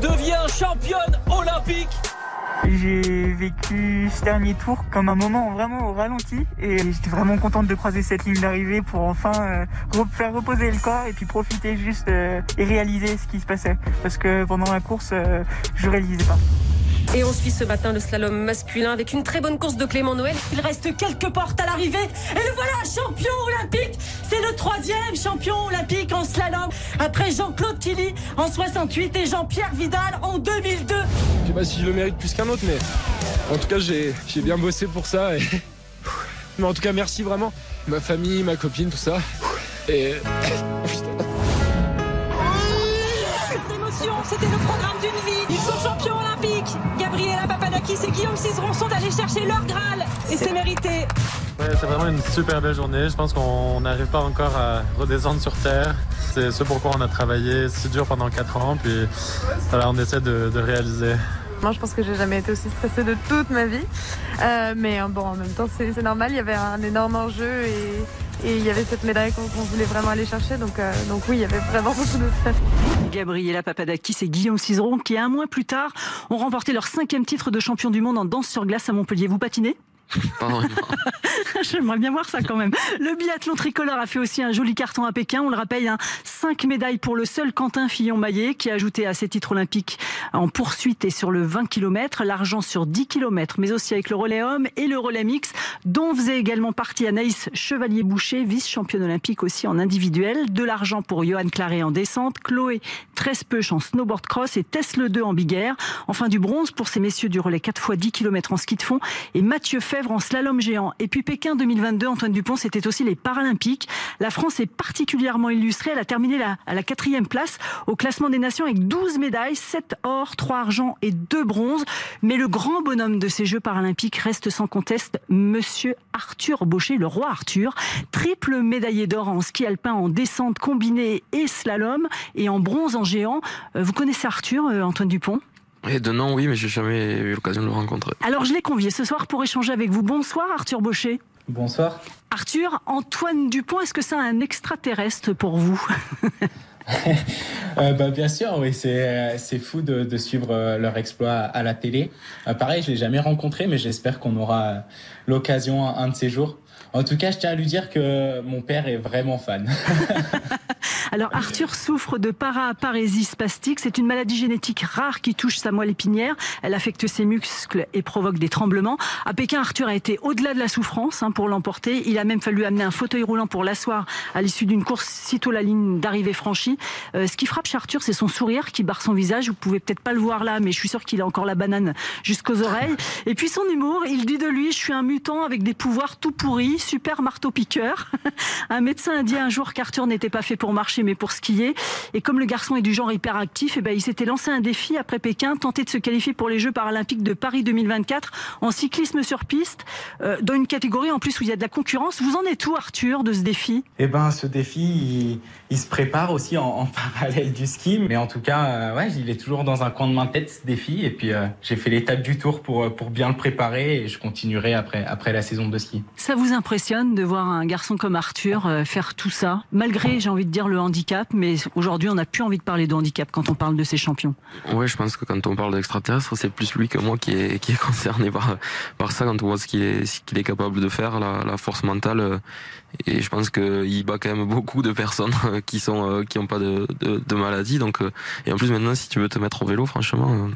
devient championne olympique. J'ai vécu ce dernier tour comme un moment vraiment au ralenti et j'étais vraiment contente de croiser cette ligne d'arrivée pour enfin euh, re- faire reposer le corps et puis profiter juste euh, et réaliser ce qui se passait parce que pendant la course euh, je réalisais pas. Et on suit ce matin le slalom masculin avec une très bonne course de Clément Noël. Il reste quelques portes à l'arrivée. Et le voilà, champion olympique. C'est le troisième champion olympique en slalom. Après Jean-Claude Tilly en 68 et Jean-Pierre Vidal en 2002. Je sais pas si je le mérite plus qu'un autre, mais en tout cas, j'ai j'ai bien bossé pour ça. Et... [LAUGHS] Mais en tout cas, merci vraiment. Ma famille, ma copine, tout ça. Et. [LAUGHS] C'était le programme d'une vie. Papadakis et Guillaume Cizeron sont allés chercher leur Graal. Et c'est mérité. Ouais, c'est vraiment une super belle journée. Je pense qu'on n'arrive pas encore à redescendre sur Terre. C'est ce pourquoi on a travaillé si dur pendant 4 ans. Puis voilà, on essaie de, de réaliser. Moi, je pense que j'ai jamais été aussi stressée de toute ma vie. Euh, mais bon, en même temps, c'est c'est normal. Il y avait un énorme enjeu et, et il y avait cette médaille qu'on voulait vraiment aller chercher. Donc, euh, donc oui, il y avait vraiment beaucoup de stress. Gabriela Papadakis et Guillaume Cizeron qui, un mois plus tard, ont remporté leur cinquième titre de champion du monde en danse sur glace à Montpellier. Vous patinez? [LAUGHS] Pas. [LAUGHS] J'aimerais bien voir ça quand même. Le biathlon tricolore a fait aussi un joli carton à Pékin. On le rappelle, hein, 5 médailles pour le seul Quentin Fillon-Maillet qui a ajouté à ses titres olympiques en poursuite et sur le 20 km, l'argent sur 10 km, mais aussi avec le relais homme et le relais mix, dont faisait également partie Anaïs Chevalier-Boucher, vice-championne olympique aussi en individuel. De l'argent pour Johan Claret en descente, Chloé Trespeuch en snowboard cross et Tess Le 2 en big air. Enfin du bronze pour ces messieurs du relais 4 x 10 km en ski de fond et Mathieu Fèvre en slalom géant. Et puis Pékin 2022, Antoine Dupont, c'était aussi les Paralympiques. La France est particulièrement illustrée. Elle a terminé à la quatrième place au classement des nations avec 12 médailles, 7 or, 3 argent et 2 bronzes. Mais le grand bonhomme de ces Jeux paralympiques reste sans conteste Monsieur Arthur Baucher, le roi Arthur, triple médaillé d'or en ski alpin en descente combinée et slalom et en bronze en géant. Euh, Vous connaissez Arthur, euh, Antoine Dupont? Et de nom, oui, mais j'ai jamais eu l'occasion de le rencontrer. Alors je l'ai convié ce soir pour échanger avec vous. Bonsoir Arthur Baucher. Bonsoir. Arthur, Antoine Dupont, est-ce que c'est un extraterrestre pour vous [LAUGHS] Euh, bah, bien sûr, oui, c'est euh, c'est fou de, de suivre euh, leur exploit à la télé. Euh, pareil, je l'ai jamais rencontré, mais j'espère qu'on aura l'occasion un, un de ces jours. En tout cas, je tiens à lui dire que mon père est vraiment fan. [LAUGHS] Alors Arthur souffre de paraparésie spastique. C'est une maladie génétique rare qui touche sa moelle épinière. Elle affecte ses muscles et provoque des tremblements. À Pékin, Arthur a été au-delà de la souffrance hein, pour l'emporter. Il a même fallu amener un fauteuil roulant pour l'asseoir à l'issue d'une course sitôt la ligne d'arrivée franchie. Euh, ce qui frappe chez Arthur, c'est son sourire qui barre son visage. Vous pouvez peut-être pas le voir là, mais je suis sûr qu'il a encore la banane jusqu'aux oreilles. Et puis son humour, il dit de lui, je suis un mutant avec des pouvoirs tout pourris, super marteau-piqueur. [LAUGHS] un médecin a dit un jour qu'Arthur n'était pas fait pour marcher, mais pour skier. Et comme le garçon est du genre hyperactif, eh ben, il s'était lancé un défi après Pékin, tenter de se qualifier pour les Jeux paralympiques de Paris 2024 en cyclisme sur piste, euh, dans une catégorie en plus où il y a de la concurrence. Vous en êtes où, Arthur, de ce défi? Eh ben, ce défi, il, il se prépare aussi en, en [LAUGHS] parallèle du ski, mais en tout cas, euh, ouais, il est toujours dans un coin de ma tête ce défi. Et puis, euh, j'ai fait l'étape du tour pour pour bien le préparer, et je continuerai après après la saison de ski. Ça vous impressionne? De voir un garçon comme Arthur euh, faire tout ça, malgré, j'ai envie de dire, le handicap, mais aujourd'hui, on n'a plus envie de parler de handicap quand on parle de ces champions. Ouais, je pense que quand on parle d'extraterrestre, c'est plus lui que moi qui est, qui est concerné par, par ça, quand on voit ce qu'il est, qu'il est capable de faire, la, force mentale. euh, Et je pense qu'il bat quand même beaucoup de personnes euh, qui sont qui ont pas de, de, maladie. Donc, et en plus maintenant, si tu veux te mettre au vélo, franchement,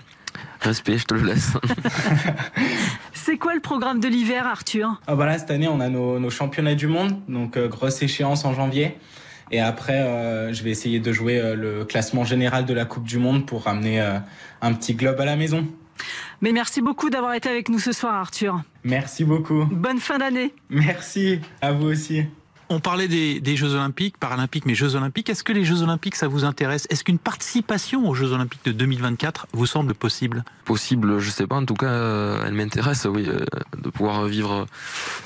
respect, je te le laisse. [LAUGHS] C'est quoi le programme de l'hiver, Arthur? Ah bah là, cette année, on a nos, nos championnats du monde, donc euh, grosse échéance en janvier. Et après, euh, je vais essayer de jouer euh, le classement général de la Coupe du Monde pour ramener euh, un petit globe à la maison. Mais merci beaucoup d'avoir été avec nous ce soir, Arthur. Merci beaucoup. Bonne fin d'année. Merci, à vous aussi. On parlait des, Jeux Olympiques, Paralympiques, mais Jeux Olympiques. Est-ce que les Jeux Olympiques, ça vous intéresse? Est-ce qu'une participation aux Jeux Olympiques de 2024 vous semble possible? Possible, je sais pas. En tout cas, euh, elle m'intéresse, oui, euh, de pouvoir vivre euh,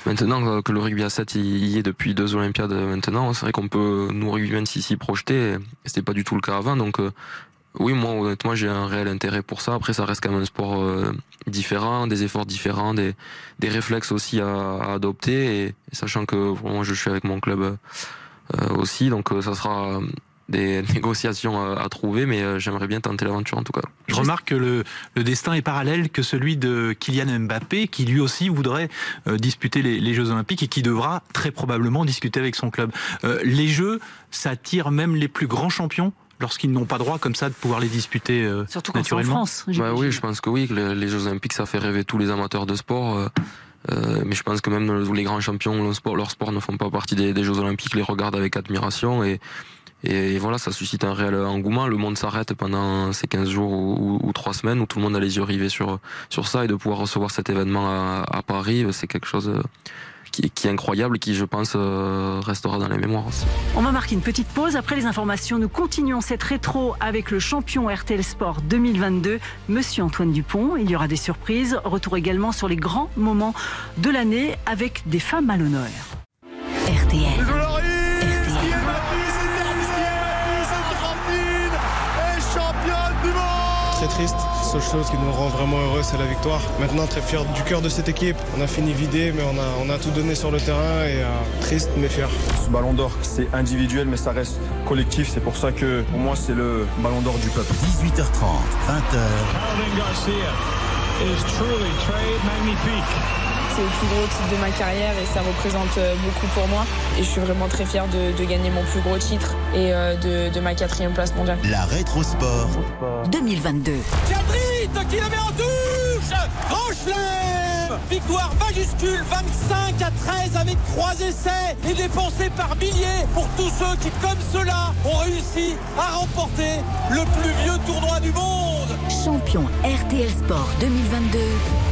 maintenant que le rugby à 7 y est depuis deux Olympiades maintenant. C'est vrai qu'on peut nous rugbymen s'y s'y projeter. et C'était pas du tout le cas avant, donc. Oui, moi honnêtement j'ai un réel intérêt pour ça. Après ça reste quand même un sport euh, différent, des efforts différents, des, des réflexes aussi à, à adopter. Et, sachant que moi je suis avec mon club euh, aussi, donc euh, ça sera des [LAUGHS] négociations à, à trouver, mais euh, j'aimerais bien tenter l'aventure en tout cas. Je remarque que le, le destin est parallèle que celui de Kylian Mbappé, qui lui aussi voudrait euh, disputer les, les Jeux Olympiques et qui devra très probablement discuter avec son club. Euh, les Jeux, ça attire même les plus grands champions lorsqu'ils n'ont pas droit comme ça de pouvoir les disputer euh, Surtout quand en France. Bah oui, je pense que oui, que les, les Jeux Olympiques, ça fait rêver tous les amateurs de sport. euh, euh, mais je pense que même le- les grands champions, leur sport, leur sport ne font pas partie des, des Jeux Olympiques, les regardent avec admiration et, et, voilà, ça suscite un réel engouement. Le monde s'arrête pendant ces 15 jours ou, ou, ou 3 semaines où tout le monde a les yeux rivés sur, sur ça et de pouvoir recevoir cet événement à, à Paris, c'est quelque chose euh, qui, qui est incroyable et qui, je pense, euh, restera dans les mémoires aussi. On va marquer une petite pause. Après les informations, nous continuons cette rétro avec le champion RTL Sport 2022, Monsieur Antoine Dupont. Il y aura des surprises. Retour également sur les grands moments de l'année avec des femmes à l'honneur. RTL. Très triste. La seule chose qui nous rend vraiment heureux, c'est la victoire. Maintenant, très fier du cœur de cette équipe. On a fini vidé, mais on a, on a tout donné sur le terrain et euh, triste, mais fier. Ce ballon d'or, c'est individuel, mais ça reste collectif. C'est pour ça que, pour moi, c'est le ballon d'or du peuple. 18h30, 20h. Alvin Garcia is truly très magnifique. C'est le plus gros titre de ma carrière et ça représente euh, beaucoup pour moi. Et je suis vraiment très fière de, de gagner mon plus gros titre et euh, de, de ma quatrième place mondiale. La Rétrosport 2022. Cadrit qui la met en touche Grand Victoire majuscule 25 à 13 avec trois essais et dépensés par milliers pour tous ceux qui, comme cela, ont réussi à remporter le plus vieux tournoi du monde. Champion RTL Sport 2022.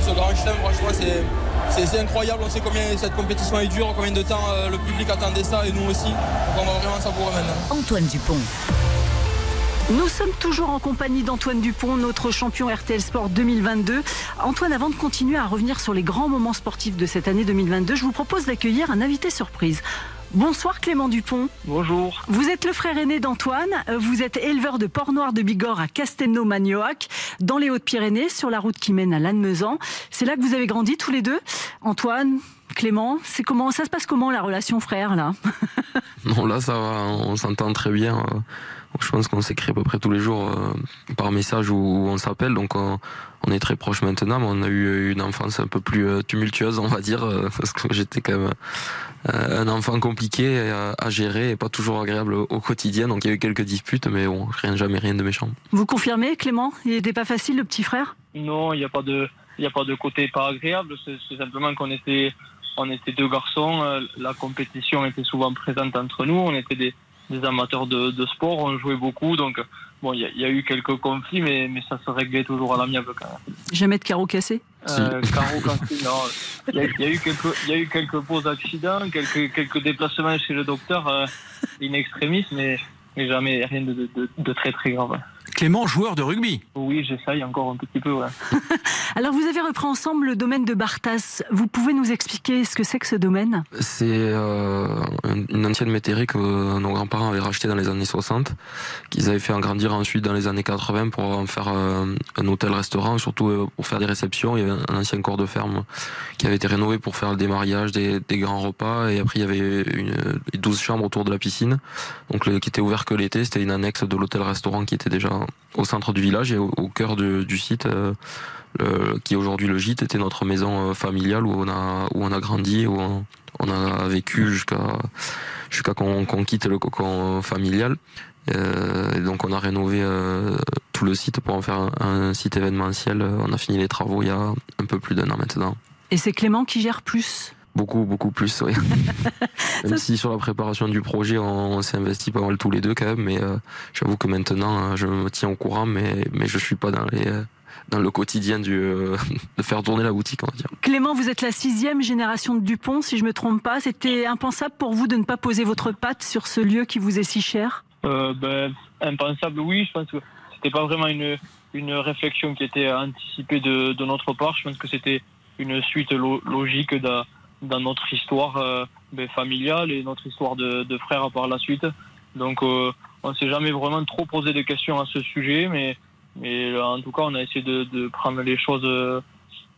Ce grand chelem, franchement, c'est. C'est incroyable, on sait combien cette compétition est dure, combien de temps euh, le public attendait ça et nous aussi. Donc on va vraiment savourer maintenant. Antoine Dupont. Nous sommes toujours en compagnie d'Antoine Dupont, notre champion RTL Sport 2022. Antoine, avant de continuer à revenir sur les grands moments sportifs de cette année 2022, je vous propose d'accueillir un invité surprise. Bonsoir Clément Dupont. Bonjour. Vous êtes le frère aîné d'Antoine. Euh, Vous êtes éleveur de porc noir de Bigorre à Castelnau-Magnoac, dans les Hautes-Pyrénées, sur la route qui mène à Lannemezan. C'est là que vous avez grandi tous les deux. Antoine, Clément, c'est comment ça se passe comment la relation frère là? [LAUGHS] Non, là, ça va, on s'entend très bien. euh, Je pense qu'on s'écrit à peu près tous les jours euh, par message ou on s'appelle, donc on, on est très proches maintenant. Mais on a eu une enfance un peu plus euh, tumultueuse, on va dire, euh, [LAUGHS] parce que j'étais quand même euh, un enfant compliqué à, gérer et pas toujours agréable au, quotidien. Donc il y a eu quelques disputes, mais bon, rien, jamais rien de méchant. Vous confirmez Clément Il n'était pas facile le petit frère? Non, il n'y a pas de, il y a pas de côté pas agréable. C'est simplement qu'on était, on était deux garçons. euh, La compétition était souvent présente entre nous. On était des, des amateurs de, de sport. On jouait beaucoup. Donc, bon, il y, a- il y a eu quelques conflits, mais, mais ça se réglait toujours à l'amiable quand même. Jamais de carreau cassé? Euh, Caro [LAUGHS] Cassé, non. Il y, a, il y a eu quelques, il y a eu quelques beaux accidents, quelques, quelques déplacements chez le docteur euh, in extremis, mais, mais jamais rien de, de, de- de très très grave. Clément, joueur de rugby. Oui, j'essaye encore un petit peu, ouais. [LAUGHS] Alors vous avez repris ensemble le domaine de Bartas. Vous pouvez nous expliquer ce que c'est que ce domaine? C'est euh, une ancienne métairie que nos grands-parents avaient racheté dans les années 60, qu'ils avaient fait agrandir ensuite dans les années 80 pour en faire euh, un hôtel-restaurant, surtout euh, pour faire des réceptions. Il y avait un ancien corps de ferme qui avait été rénové pour faire des mariages, des, des grands repas, et après il y avait une, 12 chambres autour de la piscine, donc qui était ouvert que l'été. C'était une annexe de l'hôtel-restaurant qui était déjà au centre du village et au, cœur du site. euh, qui aujourd'hui le gîte était notre maison euh, familiale où on a où on a grandi où on, a vécu jusqu'à jusqu'à qu'on qu'on quitte le cocon familial. Euh, et donc on a rénové tout le site pour en faire un site événementiel. On a fini les travaux il y a un peu plus d'un an maintenant. Et c'est Clément qui gère plus? Beaucoup, beaucoup plus, oui. [LAUGHS] même si sur la préparation du projet, on, on s'est investi pas mal tous les deux quand même, mais euh, j'avoue que maintenant, euh, je me tiens au courant, mais, mais je suis pas dans les... euh, dans le quotidien du, euh, [LAUGHS] de faire tourner la boutique, on va dire. Clément, vous êtes la sixième génération de Dupont, si je me trompe pas. C'était impensable pour vous de ne pas poser votre patte sur ce lieu qui vous est si cher? Euh, ben, impensable, oui. Je pense que c'était pas vraiment une, une réflexion qui était anticipée de, de notre part. Je pense que c'était une suite lo- logique dans notre histoire euh, ben, familiale et notre histoire de, de frères par la suite. Donc, euh, on s'est jamais vraiment trop posé de questions à ce sujet, mais, euh, en tout cas, on a essayé de, prendre les choses euh,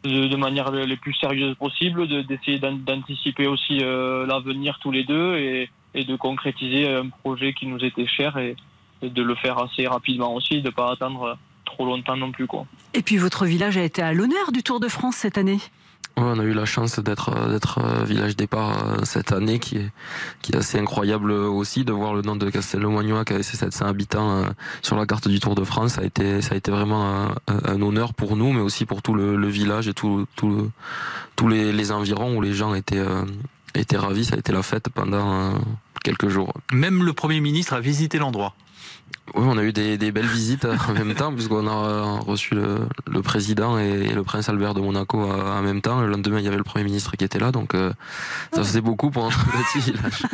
de, manière le- les plus sérieuses possible, de- d'essayer d'an- d'anticiper aussi l'avenir tous les deux et, et de concrétiser un projet qui nous était cher et, et de le faire assez rapidement aussi, de ne pas attendre trop longtemps non plus. Quoi. Et puis votre village a été à l'honneur du Tour de France cette année. On a eu la chance d'être euh, d'être euh, village départ euh, cette année, qui est qui est assez incroyable aussi de voir le nom de Castelnau-Magnoac avec ses 700 habitants sur la carte du Tour de France. Ça a été vraiment un, honneur pour nous, mais aussi pour tout le, village et tout tout tous les, environs où les gens étaient étaient ravis. Ça a été la fête pendant quelques jours. Même le Premier ministre a visité l'endroit. Oui, on a eu des, des belles visites [LAUGHS] en même temps, puisqu'on a euh, reçu le, le président et, et le prince Albert de Monaco euh, en même temps. Le lendemain, il y avait le premier ministre qui était là, donc euh, ça faisait beaucoup pour notre petit village. [LAUGHS]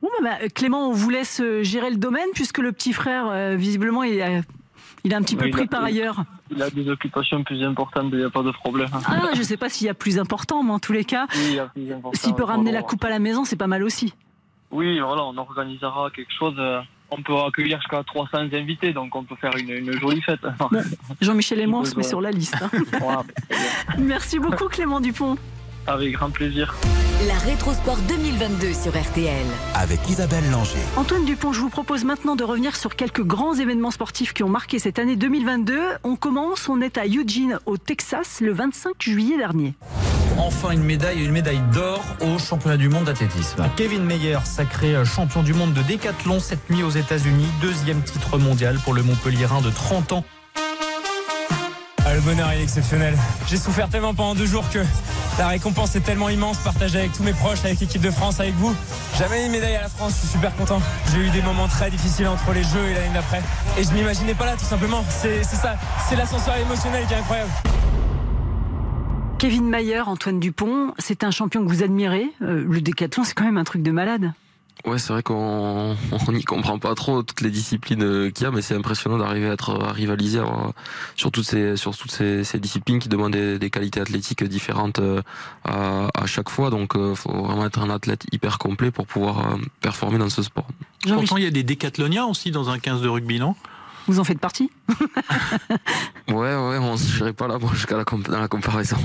Bon, bah, bah, Clément, on vous laisse gérer le domaine puisque le petit frère, euh, visiblement, il a, il a un petit peu il pris a- par ailleurs. Il a des occupations plus importantes, il n'y a pas de problème. Ah, je sais pas s'il y a plus important, mais en tous les cas, Oui, s'il peut ramener la coupe à la maison, c'est pas mal aussi. Oui, voilà, on organisera quelque chose. On peut accueillir jusqu'à 300 invités, donc on peut faire une, une jolie fête. Jean-Michel et moi, on Si se met sur la liste. hein. [LAUGHS] Merci beaucoup, Clément Dupont. Avec grand plaisir. La Rétrosport 2022 sur RTL. Avec Isabelle Langer. Antoine Dupont, je vous propose maintenant de revenir sur quelques grands événements sportifs qui ont marqué cette année 2022. On commence, on est à Eugene, au Texas, le 25 juillet dernier. enfin une médaille et une médaille d'or au championnat du monde d'athlétisme. Kevin Meyer, sacré champion du monde de décathlon cette nuit aux États-Unis, deuxième titre mondial pour le Montpellierin de 30 ans. Le bonheur est exceptionnel. J'ai souffert tellement pendant deux jours que la récompense est tellement immense, partagée avec tous mes proches, avec l'équipe de France, avec vous. Jamais une médaille à la France, je suis super content. J'ai eu des moments très difficiles entre les Jeux et l'année d'après. Et je m'imaginais pas là, tout simplement. C'est ça, c'est l'ascenseur émotionnel qui est incroyable. Kevin Mayer, Antoine Dupont, c'est un champion que vous admirez. Euh, le décathlon, c'est quand même un truc de malade. Ouais, c'est vrai qu'on [LAUGHS] n'y comprend pas trop toutes les disciplines euh, qu'il y a, mais c'est impressionnant d'arriver à être à rivaliser sur toutes ces sur toutes ces, disciplines qui demandent des, qualités athlétiques différentes euh, à, à chaque fois. Donc, il euh, faut vraiment être un athlète hyper complet pour pouvoir performer dans ce sport. Pourtant, il y a des décathloniens aussi dans un 15 de rugby, non? Vous en faites partie [LAUGHS] Ouais, ouais, on ne serait pas là jusqu'à la, dans la comparaison.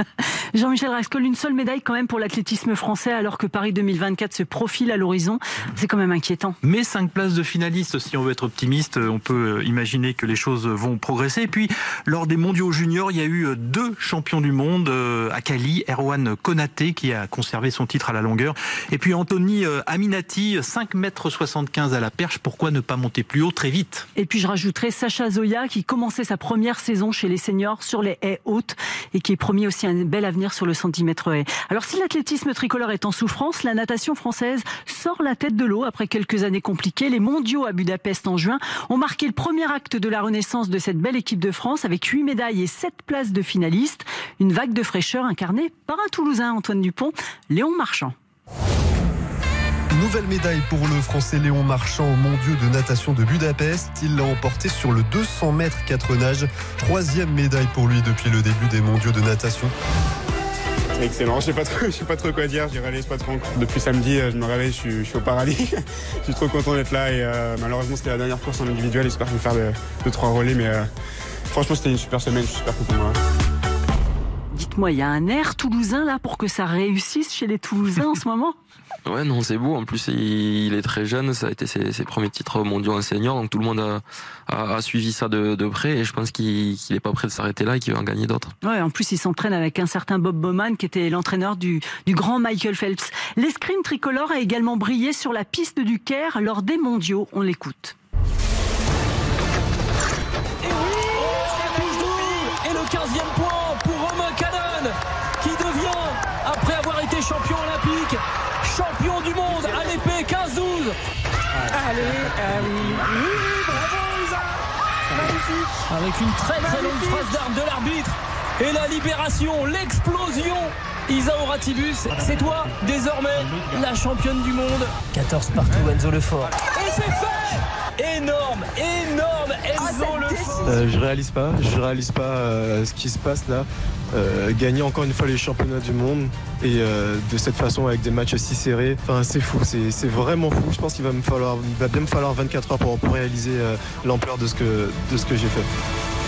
[LAUGHS] Jean-Michel Rascol, une seule médaille quand même pour l'athlétisme français alors que Paris 2024 se profile à l'horizon. C'est quand même inquiétant. Mais cinq places de finalistes, si on veut être optimiste, on peut imaginer que les choses vont progresser. Et puis, lors des mondiaux juniors, il y a eu deux champions du monde euh, à Cali. Erwan Konaté qui a conservé son titre à la longueur. Et puis Anthony euh, Aminati, 5 mètres 75 à la perche. Pourquoi ne pas monter plus haut très vite? Et puis je rajouterai Sacha Zoya qui commençait sa première saison chez les seniors sur les haies hautes et qui est promis aussi un bel avenir sur le centimètre haie. Alors si l'athlétisme tricolore est en souffrance, la natation française sort la tête de l'eau après quelques années compliquées. Les mondiaux à Budapest en juin ont marqué le premier acte de la renaissance de cette belle équipe de France avec 8 médailles et 7 places de finalistes. Une vague de fraîcheur incarnée par un Toulousain, Antoine Dupont, Léon Marchand. Nouvelle médaille pour le Français Léon Marchand au mondiaux de natation de Budapest. Il l'a emporté sur le 200 mètres 4 nages. Troisième médaille pour lui depuis le début des mondiaux de natation. Excellent, je sais pas trop, sais pas trop quoi dire. J'y réalise pas trop. Depuis samedi, euh, je me réveille, je suis, au paradis. [LAUGHS] je suis trop content d'être là et euh, malheureusement c'était la dernière course en individuel. J'espère que je vais faire de, trois relais, mais euh, franchement c'était une super semaine. Je suis super content. Dites-moi, il y a un air toulousain là pour que ça réussisse chez les Toulousains en ce moment [LAUGHS] Ouais, non, c'est beau. En plus, il, est très jeune. Ça a été ses, premiers titres mondiaux en senior. Donc tout le monde a, suivi ça de, près. Et je pense qu'il n'est pas prêt de s'arrêter là et qu'il va en gagner d'autres. Ouais, en plus, il s'entraîne avec un certain Bob Bowman qui était l'entraîneur du, grand Michael Phelps. L'escrime tricolore a également brillé sur la piste du Caire lors des mondiaux. On l'écoute. Avec une très très longue phrase d'arme de l'arbitre et la libération, l'explosion Isa Oratibus, c'est toi désormais la championne du monde. 14 partout Enzo Lefort. Et c'est fait Énorme, énorme Enzo ah, Lefort. Euh, je réalise pas, je réalise pas euh, ce qui se passe là. Euh, gagner encore une fois les championnats du monde et euh, de cette façon avec des matchs si serrés. Enfin, c'est fou, c'est vraiment fou. Je pense qu'il va me falloir, va bien me falloir 24 heures pour, réaliser euh, l'ampleur de ce que j'ai fait.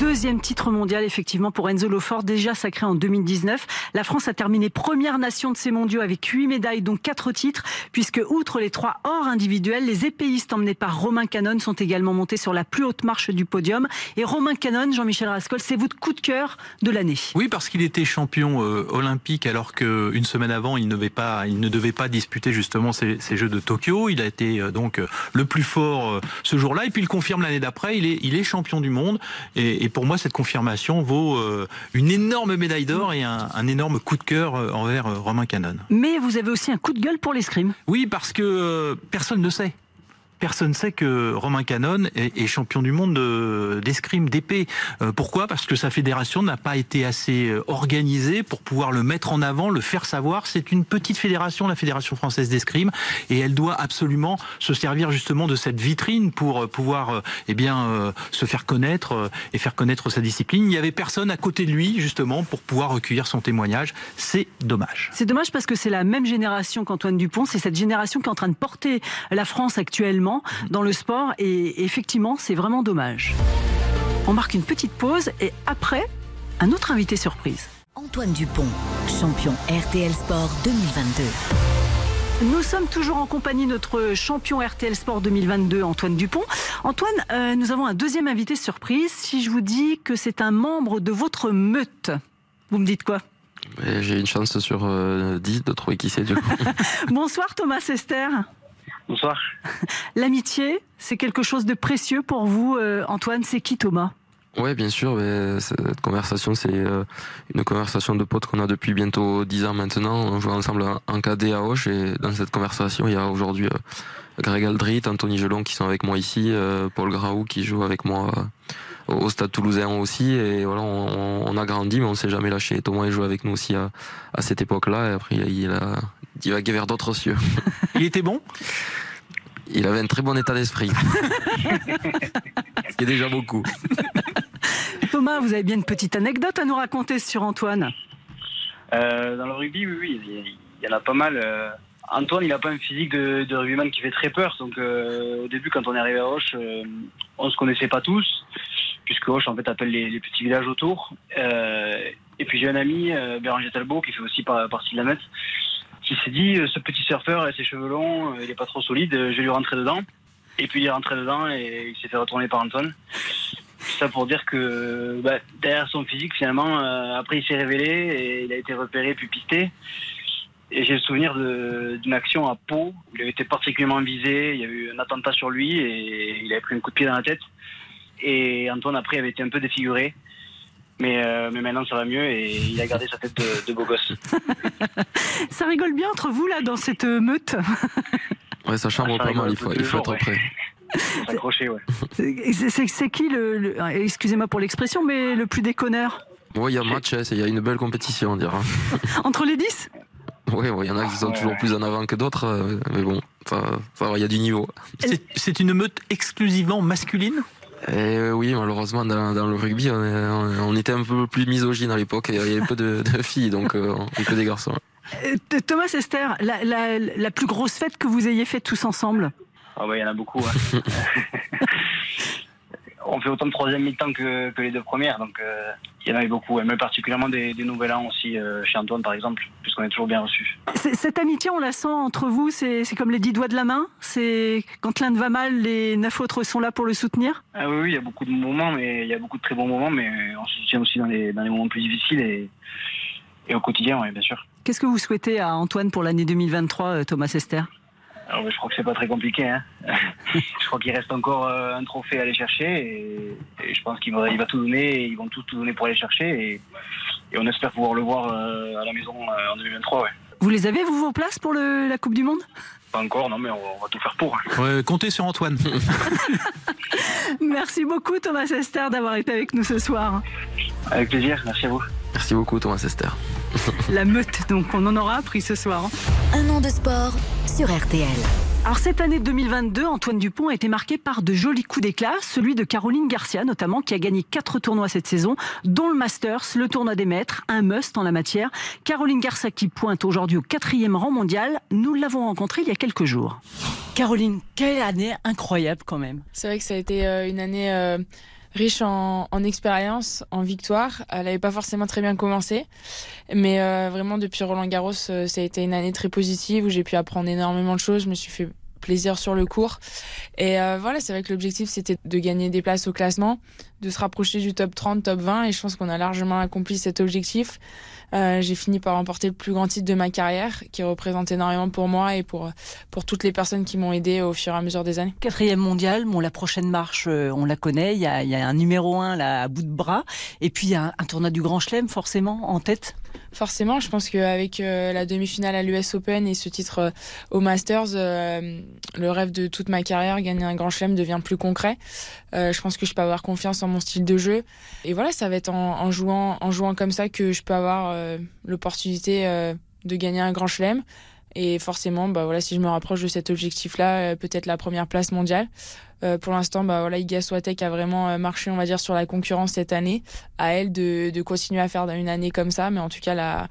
Deuxième titre mondial, effectivement, pour Enzo Lefort, déjà sacré en 2019. La France a terminé première nation de ces mondiaux avec huit médailles, dont quatre titres, puisque, outre les trois hors individuels, les épéistes emmenés par Romain Canon sont également montés sur la plus haute marche du podium. Et Romain Canon, Jean-Michel Rascol, c'est votre coup de cœur de l'année. Oui, parce qu'il était champion euh, olympique, alors qu'une semaine avant, il ne, devait pas, disputer justement ces, Jeux de Tokyo. Il a été euh, donc le plus fort euh, ce jour-là, et puis il confirme l'année d'après, il est, il est champion du monde. et pour moi, cette confirmation vaut euh, une énorme médaille d'or et un, énorme coup de cœur euh, envers euh, Romain Canon. Mais vous avez aussi un coup de gueule pour l'escrime. Oui, parce que personne ne sait personne ne sait que Romain Canon est, champion du monde d'escrime, d'épée. Euh, pourquoi? Parce que sa fédération n'a pas été assez euh, organisée pour pouvoir le mettre en avant, le faire savoir. C'est une petite fédération, la Fédération française d'escrime, et elle doit absolument se servir justement de cette vitrine pour euh, pouvoir eh se faire connaître et faire connaître sa discipline. Il n'y avait personne à côté de lui justement pour pouvoir recueillir son témoignage. C'est dommage. C'est dommage parce que c'est la même génération qu'Antoine Dupont. C'est cette génération qui est en train de porter la France actuellement dans le sport et effectivement, c'est vraiment dommage. On marque une petite pause et après, un autre invité surprise. Antoine Dupont, champion RTL Sport 2022. Nous sommes toujours en compagnie de notre champion RTL Sport 2022, Antoine Dupont. Antoine, euh, nous avons un deuxième invité surprise. Si je vous dis que c'est un membre de votre meute, vous me dites quoi? J'ai une chance sur 10 de trouver qui c'est du coup. [LAUGHS] Bonsoir Thomas Esther. Bonsoir. [LAUGHS] L'amitié, c'est quelque chose de précieux pour vous, Antoine? C'est qui Thomas? Ouais, bien sûr. cette conversation, c'est une conversation de potes qu'on a depuis bientôt 10 ans maintenant. On joue ensemble en cadet à Hoche et dans cette conversation, il y a aujourd'hui Greg Aldrit, Anthony Gelon qui sont avec moi ici, Paul Graou qui joue avec moi au Stade Toulousain aussi. Et voilà, on, a grandi, mais on s'est jamais lâché. Thomas il joué avec nous aussi à, cette époque-là. Et après, il a divagué vers d'autres cieux. [LAUGHS] Il était bon? Il avait un très bon état d'esprit. Ce qui est déjà beaucoup. Thomas, vous avez bien une petite anecdote à nous raconter sur Antoine? Euh, Dans le rugby, oui, oui, il y en a pas mal. Euh, Antoine, il n'a pas un physique de, de, rugbyman qui fait très peur. Donc, euh, au début, quand on est arrivé à Roche, on se connaissait pas tous puisque Hoche en fait appelle les, petits villages autour. Euh, et puis j'ai un ami, euh, Béranger Talbot, qui fait aussi partie de la Metz, qui s'est dit euh, ce petit surfeur et ses cheveux longs, il est pas trop solide, je vais lui rentrer dedans. Et puis il est rentré dedans et il s'est fait retourner par Antoine. Ça pour dire que bah, derrière son physique, finalement, après il s'est révélé et il a été repéré puis pisté. Et j'ai le souvenir d'une action à Pau où il avait été particulièrement visé. Il y a eu un attentat sur lui et il avait pris un coup de pied dans la tête. Et Antoine, après, avait été un peu défiguré. Mais, euh, mais maintenant, ça va mieux et il a gardé sa tête de, beau gosse. [LAUGHS] ça rigole bien entre vous, là, dans cette meute [LAUGHS] Ouais, ça chambre ah, pas mal, il faut, il faut être prêt. [LAUGHS] S'accrocher, ouais. C'est qui le, excusez-moi pour l'expression, mais le plus déconneur? Oui, il y a un match, il y a une belle compétition, on dirait. Entre les 10 oui, il y en a qui sont toujours plus en avant que d'autres, euh, mais bon, ça, ça il y a du niveau. C'est une meute exclusivement masculine? Eh oui, malheureusement, dans, le rugby, on, était un peu plus misogyne à l'époque. Il y avait peu de, filles, donc euh, on que des garçons. Euh, Thomas Esther, la, plus grosse fête que vous ayez faite tous ensemble? Ah il y en a beaucoup. Hein. [LAUGHS] on fait autant de troisième mi-temps que, les deux premières, donc euh, il y en a eu beaucoup, mais particulièrement des, nouvel an aussi euh, chez Antoine par exemple, puisqu'on est toujours bien reçus. Cette amitié, on la sent entre vous, c'est comme les dix doigts de la main? C'est quand l'un va mal, les neuf autres sont là pour le soutenir? Ah oui, il y a beaucoup de moments, mais il y a beaucoup de très bons moments, mais on se soutient aussi dans les, dans les moments plus difficiles et, et au quotidien, oui, bien sûr. Qu'est-ce que vous souhaitez à Antoine pour l'année 2023, euh, Thomas Esther je crois que c'est pas très compliqué. Hein. [LAUGHS] je crois qu'il reste encore euh, un trophée à aller chercher et, je pense qu'il va, il va tout donner. ils vont tout, tout donner pour aller chercher et, on espère pouvoir le voir euh, à la maison euh, en 2023. Vous les avez, vous, vos places pour la Coupe du Monde? Pas encore, non, mais on, va tout faire pour. comptez sur Antoine. [LAUGHS] [LAUGHS] merci beaucoup, Thomas Esther, d'avoir été avec nous ce soir. Avec plaisir, merci à vous. Merci beaucoup, Thomas Esther. [LAUGHS] La meute, donc on en aura appris ce soir. Hein. Un an de sport sur RTL. Alors cette année 2022, Antoine Dupont a été marqué par de jolis coups d'éclat, celui de Caroline Garcia notamment, qui a gagné quatre tournois cette saison, dont le Masters, le tournoi des maîtres, un must en la matière. Caroline Garcia qui pointe aujourd'hui au quatrième rang mondial, nous l'avons rencontrée il y a quelques jours. Caroline, quelle année incroyable quand même. C'est vrai que ça a été euh, une année... Euh, riche en, en expérience, en victoire. Elle n'avait pas forcément très bien commencé, mais euh, vraiment depuis Roland Garros, euh, ça a été une année très positive où j'ai pu apprendre énormément de choses. Je me suis fait plaisir sur le cours. Et euh, voilà, c'est vrai que l'objectif, c'était de gagner des places au classement, de se rapprocher du top 30, top 20, et je pense qu'on a largement accompli cet objectif. Euh, j'ai fini par remporter le plus grand titre de ma carrière, qui représente énormément pour moi et pour, pour toutes les personnes qui m'ont aidé au fur et à mesure des années. Quatrième mondial, bon, la prochaine marche, euh, on la connaît, il y a, y a, un numéro un là, à bout de bras, et puis il y a un, un tournoi du Grand Chelem, forcément, en tête Forcément, je pense qu'avec euh, la demi-finale à l'US Open et ce titre au Masters, le rêve de toute ma carrière, gagner un grand chelem, devient plus concret. je pense que je peux avoir confiance en mon style de jeu. Et voilà, ça va être en, jouant, en jouant comme ça que je peux avoir euh, l'opportunité euh, de gagner un grand chelem. Et forcément, bah voilà, si je me rapproche de cet objectif-là, euh, peut-être la première place mondiale. pour l'instant, bah voilà, Iga Swatek a vraiment marché, on va dire, sur la concurrence cette année. À elle de, de continuer à faire une année comme ça, mais en tout cas là,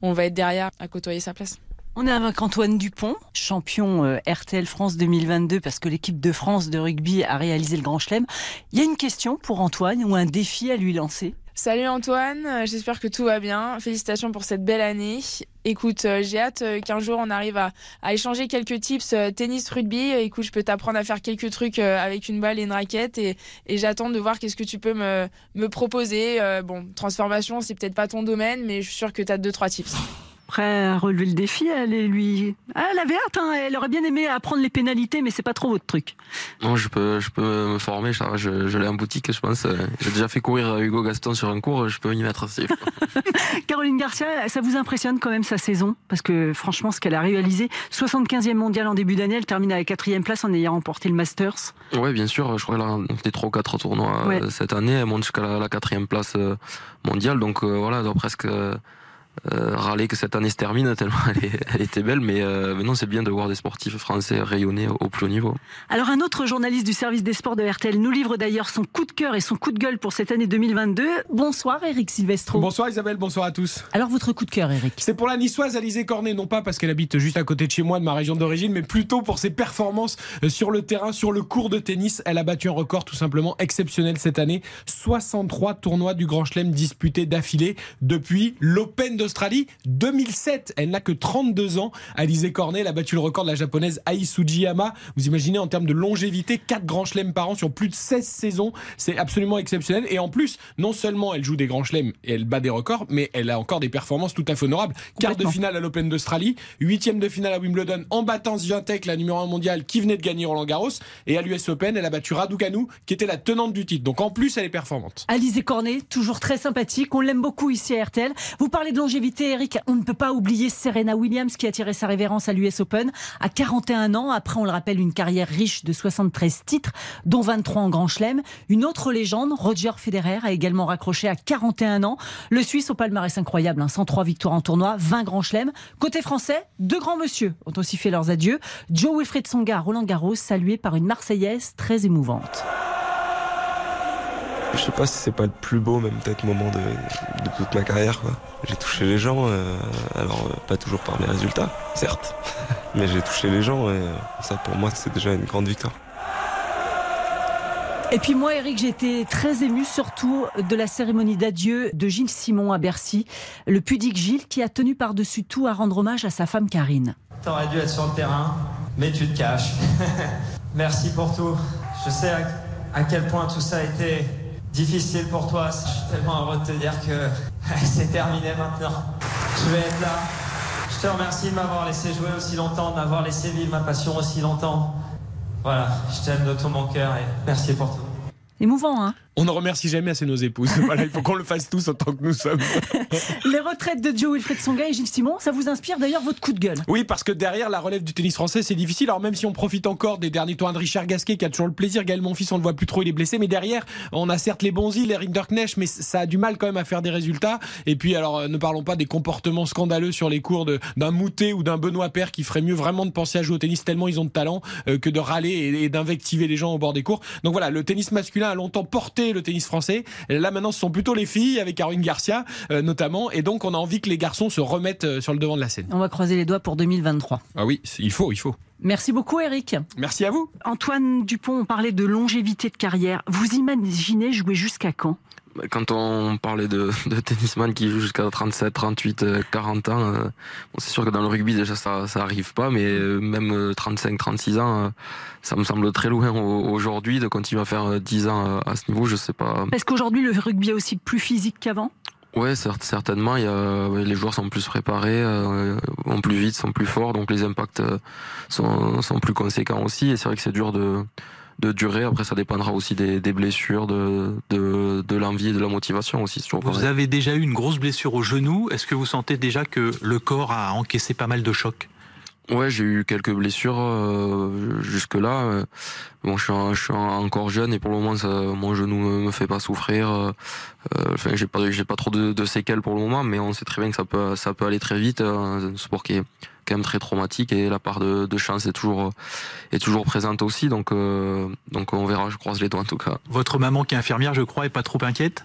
on va être derrière à côtoyer sa place. On est avec Antoine Dupont, champion RTL France 2022 parce que l'équipe de France de rugby a réalisé le Grand Chelem. Il y a une question pour Antoine ou un défi à lui lancer? Salut Antoine, euh, j'espère que tout va bien. Félicitations pour cette belle année. Écoute, euh, j'ai hâte euh, qu'un jour on arrive à, échanger quelques tips tennis, rugby. Écoute, je peux t'apprendre à faire quelques trucs avec une balle et une raquette et, j'attends de voir qu'est-ce que tu peux me, me proposer. bon, transformation, c'est peut-être pas ton domaine, mais je suis sûre que tu as deux, trois tips prêt à relever le défi. Elle est lui, ah, elle avait hâte. Hein. Elle aurait bien aimé apprendre les pénalités, mais c'est pas trop votre truc. Non, je peux, je peux me former. Je, je, l'ai en boutique, je pense. J'ai déjà fait courir Hugo Gaston sur un cours. Je peux y mettre aussi. [LAUGHS] Caroline Garcia, ça vous impressionne quand même sa saison? Parce que franchement, ce qu'elle a réalisé, 75e mondial en début d'année, elle termine à la quatrième place en ayant remporté le Masters. Ouais, bien sûr. Je crois qu'elle a fait trois ou quatre tournois euh, cette année. Elle monte jusqu'à la quatrième place euh, mondiale. Donc euh, voilà, donc presque euh, râler que cette année se termine tellement elle, était belle, mais, euh, mais non, c'est bien de voir des sportifs français rayonner au, plus haut niveau. Alors un autre journaliste du service des sports de RTL nous livre d'ailleurs son coup de cœur et son coup de gueule pour cette année 2022. Bonsoir Eric Silvestro. Bonsoir Isabelle, bonsoir à tous. Alors votre coup de cœur Eric C'est pour la niçoise Alizé Cornet, non pas parce qu'elle habite juste à côté de chez moi, de ma région d'origine, mais plutôt pour ses performances euh, sur le terrain, sur le cours de tennis. Elle a battu un record tout simplement exceptionnel cette année. 63 tournois du Grand Chelem disputés d'affilée depuis l'Open d'Australie. 2007. Elle n'a que 32 ans. Alizé Cornet, elle a battu le record de la japonaise Ai Sujiyama. Vous imaginez en termes de longévité, 4 grands chelems par an sur plus de 16 saisons. C'est absolument exceptionnel. Et en plus, non seulement elle joue des grands chelems et elle bat des records, mais elle a encore des performances tout à fait honorables. Quart de finale à l'Open d'Australie, huitième de finale à Wimbledon en battant Swiatek, la numéro 1 mondiale, qui venait de gagner Roland Garros. Et à l'US Open, elle a battu Raducanu, qui était la tenante du titre. Donc en plus, elle est performante. Alizé Cornet, toujours très sympathique. On l'aime beaucoup ici à RTL. Vous parlez de longévité, Eric on ne peut pas oublier Serena Williams qui a tiré sa révérence à l'US Open à 41 ans. Après, on le rappelle, une carrière riche de 73 titres, dont 23 en Grand Chelem. Une autre légende, Roger Federer, a également raccroché à 41 ans. Le Suisse au palmarès incroyable, 103 hein, victoires en tournoi, 20 Grands Chelem. Côté français, deux grands monsieur ont aussi fait leurs adieux. Joe Wilfried Songa, Roland Garros, salué par une Marseillaise très émouvante. Je sais pas si c'est pas le plus beau, même peut-être moment de, toute ma carrière. J'ai touché les gens, euh, alors euh, pas toujours par mes résultats, certes, [LAUGHS] mais j'ai touché les gens et ça pour moi c'est déjà une grande victoire. Et puis moi, Eric, j'ai été très ému surtout de la cérémonie d'adieu de Gilles Simon à Bercy, le pudique Gilles qui a tenu par-dessus tout à rendre hommage à sa femme Karine. T'aurais dû être sur le terrain, mais tu te caches. [LAUGHS] Merci pour tout. Je sais à quel point tout ça a été difficile pour toi. Je suis tellement heureux de te dire que [LAUGHS] c'est terminé maintenant. Je vais être là. Je te remercie de m'avoir laissé jouer aussi longtemps, de m'avoir laissé vivre ma passion aussi longtemps. Voilà, je t'aime de tout mon cœur et merci pour tout. Émouvant, hein on ne remercie jamais assez nos épouses. [LAUGHS] Voilà, il faut qu'on le fasse tous en tant que nous sommes. [LAUGHS] Les retraites de Joe Wilfried Songa et Gilles Simon, ça vous inspire d'ailleurs votre coup de gueule? Oui, parce que derrière la relève du tennis français, c'est difficile. Alors même si on profite encore des derniers tours de Richard Gasquet, qui a toujours le plaisir, Gaël Monfils, on ne le voit plus trop, il est blessé, mais derrière, on a certes les îles, les Rinderknecht, mais ça a du mal quand même à faire des résultats. Et puis, alors, euh, ne parlons pas des comportements scandaleux sur les cours d'un Moutet ou d'un Benoît Père qui ferait mieux vraiment de penser à jouer au tennis tellement ils ont de talent euh, que de râler et d'invectiver les gens au bord des cours. Donc voilà, le tennis masculin a longtemps porté le tennis français. Là maintenant, ce sont plutôt les filles avec Caroline Garcia euh, notamment, et donc on a envie que les garçons se remettent euh, sur le devant de la scène. On va croiser les doigts pour 2023. Ah oui, il faut, il faut. Merci beaucoup Eric. Merci à vous. Antoine Dupont, on parlait de longévité de carrière. Vous imaginez jouer jusqu'à quand? Quand on parlait de, [LAUGHS] de tennisman qui joue jusqu'à 37, 38, 40 ans, euh, c'est sûr que dans le rugby déjà ça ça arrive pas, mais euh, même 35, euh, 36 ans, ça me semble très loin aujourd'hui de continuer à faire 10 ans à ce niveau, je sais pas. Est-ce qu'aujourd'hui le rugby est aussi plus physique qu'avant? Ouais, certainement. Il y a, les joueurs sont plus préparés, vont plus vite, sont plus forts, donc les impacts sont, sont plus conséquents aussi. Et c'est vrai que c'est dur de de durée. Après, ça dépendra aussi des, blessures, de, de, de l'envie et de la motivation aussi. Vous avez déjà eu une grosse blessure au genou. Est-ce que vous sentez déjà que le corps a encaissé pas mal de chocs? Ouais, j'ai eu quelques blessures euh, jusque là. Bon, je suis, je suis, encore jeune et pour le moment, ça, mon genou me, me fait pas souffrir. Euh, enfin, j'ai pas, j'ai pas trop de, de, séquelles pour le moment, mais on sait très bien que ça peut, ça peut aller très vite. Un sport qui est quand même très traumatique et la part de, chance est toujours, est toujours présente aussi. Donc, euh, donc on verra. Je croise les doigts en tout cas. Votre maman qui est infirmière, je crois, est pas trop inquiète?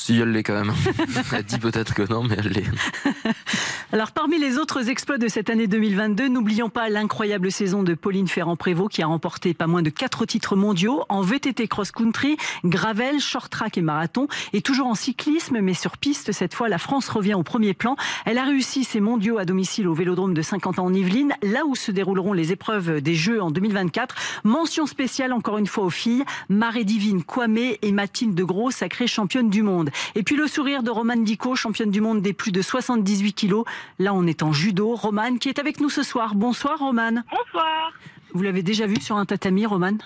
Si elle l'est quand même. [LAUGHS] elle dit peut-être que non, mais elle l'est. [LAUGHS] Alors, parmi les autres exploits de cette année 2022, n'oublions pas l'incroyable saison de Pauline Ferrand-Prévot qui a remporté pas moins de quatre titres mondiaux en VTT cross-country, gravel, short track et marathon. Et toujours en cyclisme, mais sur piste, cette fois, la France revient au premier plan. Elle a réussi ses mondiaux à domicile au Vélodrome de 50 ans en Yvelines, là où se dérouleront les épreuves des Jeux en 2024. Mention spéciale encore une fois aux filles, Marie Divine Kwame et Mathilde de Gros, sacrée championne du monde. Et puis le sourire de Romane Dico, championne du monde des plus de 78 kilos. Là, on est en judo. Romane qui est avec nous ce soir. Bonsoir, Romane. Bonsoir. Vous l'avez déjà vu sur un tatami, Romane?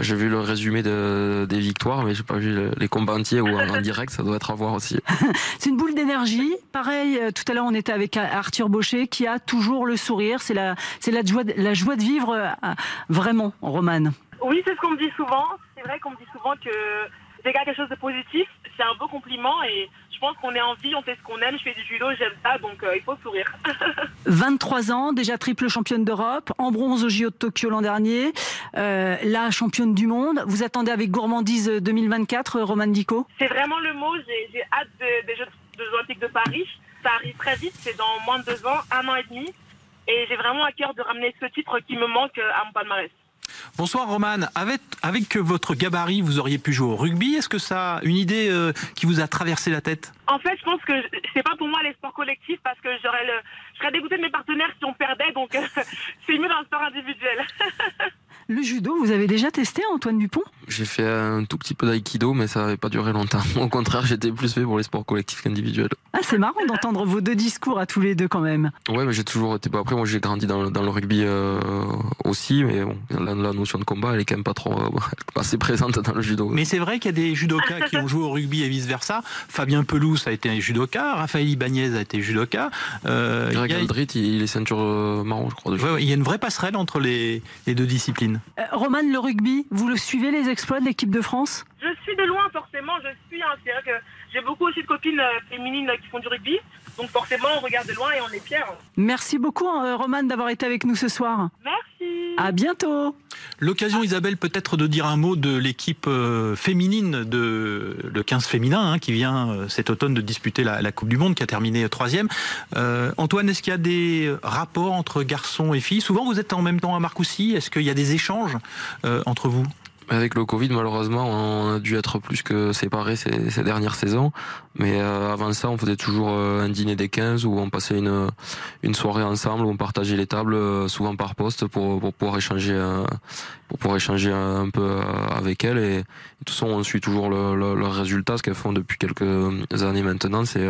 J'ai vu le résumé de, des victoires, mais j'ai pas vu les combats entiers ou en, en direct. Ça doit être à voir aussi. [LAUGHS] C'est une boule d'énergie. Pareil, euh, tout à l'heure, on était avec Arthur Baucher qui a toujours le sourire. C'est la, c'est la joie, de, la joie de vivre euh, vraiment, Romane. Oui, c'est ce qu'on me dit souvent. C'est vrai qu'on me dit souvent que c'est quelque chose de positif. C'est un beau compliment et je pense qu'on est en vie, on fait ce qu'on aime. Je fais du judo, j'aime ça, donc euh, il faut sourire. [LAUGHS] 23 ans, déjà triple championne d'Europe, en bronze au JO de Tokyo l'an dernier, euh, là championne du monde. Vous attendez avec gourmandise 2024, Roman Dico? C'est vraiment le mot. J'ai hâte de, des Jeux, de Olympiques de Paris. Ça arrive très vite, c'est dans moins de deux ans, un an et demi. Et j'ai vraiment à cœur de ramener ce titre qui me manque à mon palmarès. Bonsoir Romane. Avec, avec votre gabarit, vous auriez pu jouer au rugby. Est-ce que ça, une idée euh, qui vous a traversé la tête? En fait, je pense que c'est pas pour moi les sports collectifs parce que j'aurais le, je serais dégoûté de mes partenaires si on perdait, donc [LAUGHS] c'est mieux dans le sport individuel. [LAUGHS] Le judo, vous avez déjà testé Antoine Dupont? J'ai fait un tout petit peu d'aïkido, mais ça n'avait pas duré longtemps. [LAUGHS] Au contraire, j'étais plus fait pour les sports collectifs qu'individuels. Ah, c'est marrant d'entendre vos deux discours à tous les deux quand même. Ouais, mais j'ai toujours été. Après, moi, j'ai grandi dans, dans, le rugby euh, aussi, mais bon, la, la, notion de combat, elle est quand même pas trop euh, [LAUGHS] assez présente dans le judo. Mais c'est vrai qu'il y a des judokas qui ont joué au rugby et vice versa. Fabien Pelouse a été un judoka, Raphaël Ibanez a été judoka. Euh, Greg a... Aldrit, il est ceinture euh, marron, je crois. Ouais, ouais, il y a une vraie passerelle entre les, les deux disciplines. Euh, Roman, le rugby, vous le suivez les exploits de l'équipe de France Je suis de loin forcément, je suis. Hein, c'est vrai que j'ai beaucoup aussi de copines féminines qui font du rugby. Donc forcément, on regarde de loin et on est fiers. Merci beaucoup, euh, Roman, d'avoir été avec nous ce soir. Merci. À bientôt. L'occasion, Isabelle, peut-être de dire un mot de l'équipe euh, féminine de le 15 féminin hein, qui vient euh, cet automne de disputer la, la, Coupe du Monde, qui a terminé troisième. Euh, Antoine, est-ce qu'il y a des rapports entre garçons et filles? Souvent, vous êtes en même temps à Marcoussis. Est-ce qu'il y a des échanges entre vous? Avec le Covid, malheureusement, on a dû être plus que séparés ces, dernières saisons. Mais euh, avant ça, on faisait toujours euh, un dîner des 15 où on passait une, une soirée ensemble, où on partageait les tables, euh, souvent par poste, pour, pour pouvoir échanger, euh, pour pouvoir échanger un peu avec elles. Et de toute façon, on suit toujours le, le, le résultat, ce qu'elles font depuis quelques années maintenant. C'est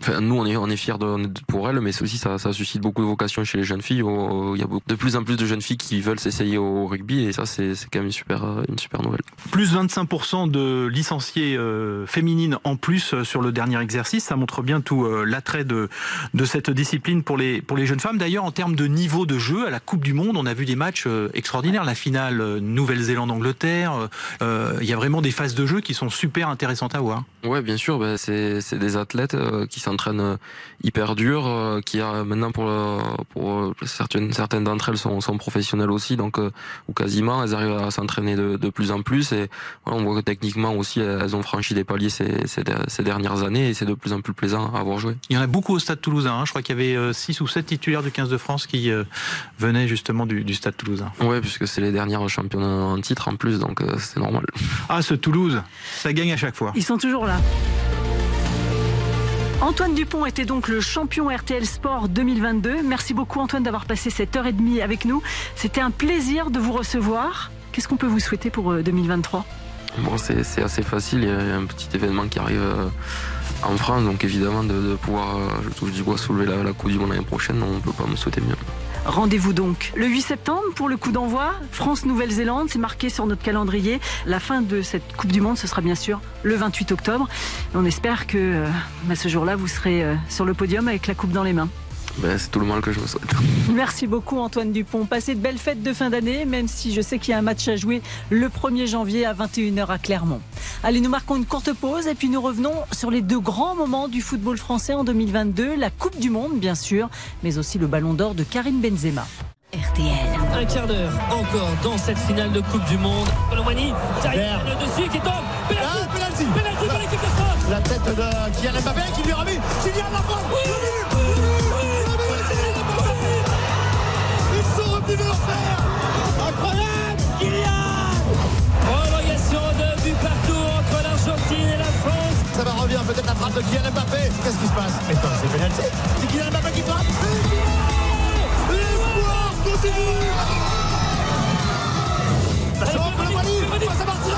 Enfin, nous, on est, on est fiers de, pour elles, mais aussi ça, ça suscite beaucoup de vocations chez les jeunes filles. Il y a de plus en plus de jeunes filles qui veulent s'essayer au rugby, et ça, c'est quand même une super, une super nouvelle. Plus 25% de licenciés euh, féminines en plus sur le dernier exercice, ça montre bien tout euh, l'attrait de, de cette discipline pour les, pour les jeunes femmes. D'ailleurs, en termes de niveau de jeu, à la Coupe du Monde, on a vu des matchs euh, extraordinaires. La finale euh, Nouvelle-Zélande-Angleterre, il y a vraiment des phases de jeu qui sont super intéressantes à voir. Ouais, bien sûr, bah, c'est des athlètes qui s'entraînent hyper dur, euh, qui a maintenant pour, pour certaines, certaines d'entre elles sont, sont professionnelles aussi, donc ou quasiment, elles arrivent à s'entraîner de, de plus en plus et voilà, on voit que techniquement aussi elles ont franchi des paliers ces, ces, ces dernières années et c'est de plus en plus plaisant à avoir joué. Il y en a beaucoup au Stade Toulousain, hein. je crois qu'il y avait 6 ou 7 titulaires du 15 de France qui euh, venaient justement du, du Stade Toulousain. Ouais, puisque c'est les dernières championnes en titre en plus, donc euh, c'est normal. Ah, ce Toulouse, ça gagne à chaque fois. Ils sont toujours là. Antoine Dupont était donc le champion RTL Sport 2022. Merci beaucoup Antoine d'avoir passé cette heure et demie avec nous. C'était un plaisir de vous recevoir. Qu'est-ce qu'on peut vous souhaiter pour 2023 Bon, c'est assez facile. Il y a un petit événement qui arrive en France, donc évidemment de, pouvoir, je touche du bois, soulever la, la Coupe du Monde l'année prochaine, on ne peut pas me souhaiter mieux. Rendez-vous donc le 8 septembre pour le coup d'envoi. France-Nouvelle-Zélande, c'est marqué sur notre calendrier. La fin de cette Coupe du Monde, ce sera bien sûr le 28 octobre. On espère que euh, ce jour-là, vous serez euh, sur le podium avec la Coupe dans les mains. Ben, c'est tout le mal que je vous souhaite. [LAUGHS] Merci beaucoup Antoine Dupont. Passez de belles fêtes de fin d'année, même si je sais qu'il y a un match à jouer le 1er janvier à 21h à Clermont. Allez, nous marquons une courte pause et puis nous revenons sur les deux grands moments du football français en 2022. La Coupe du Monde, bien sûr, mais aussi le Ballon d'Or de Karim Benzema. RTL. Un quart d'heure encore dans cette finale de Coupe du Monde. Colomani, le dessus qui tombe. Penalty, ah, penalty. penalty pour l'équipe de France. La tête de Kylian Mbappé qui lui a remis Kylian Lafont. Oui de Kylian Mbappé. Qu'est-ce qui se passe Mais c'est pénalty. C'est Kylian Mbappé qui frappe. L'espoir continue. Face à Martinez.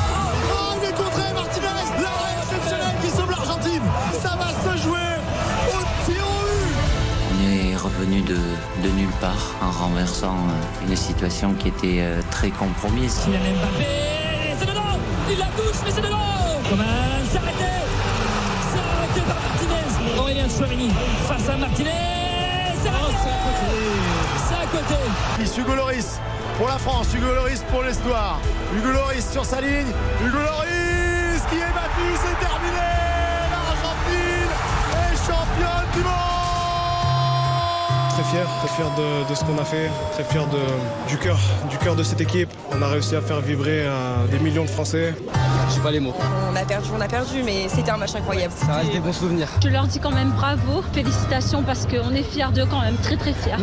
Oh, il est contré, Martinez. L'arrêt exceptionnel qui sauve l'Argentine. Ça va se jouer au tir au but. On est revenu de, de nulle part en renversant euh, une situation qui était euh, très compromise. Kylian Mbappé, c'est dedans Il la touche, mais c'est dedans À Martinez C'est C'est à côté Fils Hugo Loris pour la France, Hugo Loris pour l'histoire. Hugo Loris sur sa ligne. Hugo Loris qui est battu, c'est terminé. L'Argentine est championne du monde. Très fier, très fier de, de ce qu'on a fait, très fier de, du cœur, du cœur de cette équipe. On a réussi à faire vibrer euh, des millions de Français. J'ai pas les mots. On a perdu, on a perdu, mais c'était un match incroyable. Ça reste des bons souvenirs. Je leur dis quand même bravo, félicitations parce qu'on est fiers d'eux quand même, très très fiers.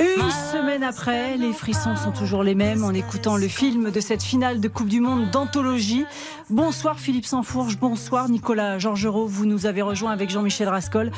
Une semaine après, les frissons sont toujours les mêmes en écoutant le film de cette finale de Coupe du Monde d'anthologie. Bonsoir Philippe Sansfourge, bonsoir Nicolas Georgerot. Vous nous avez rejoint avec Jean-Michel Rascol.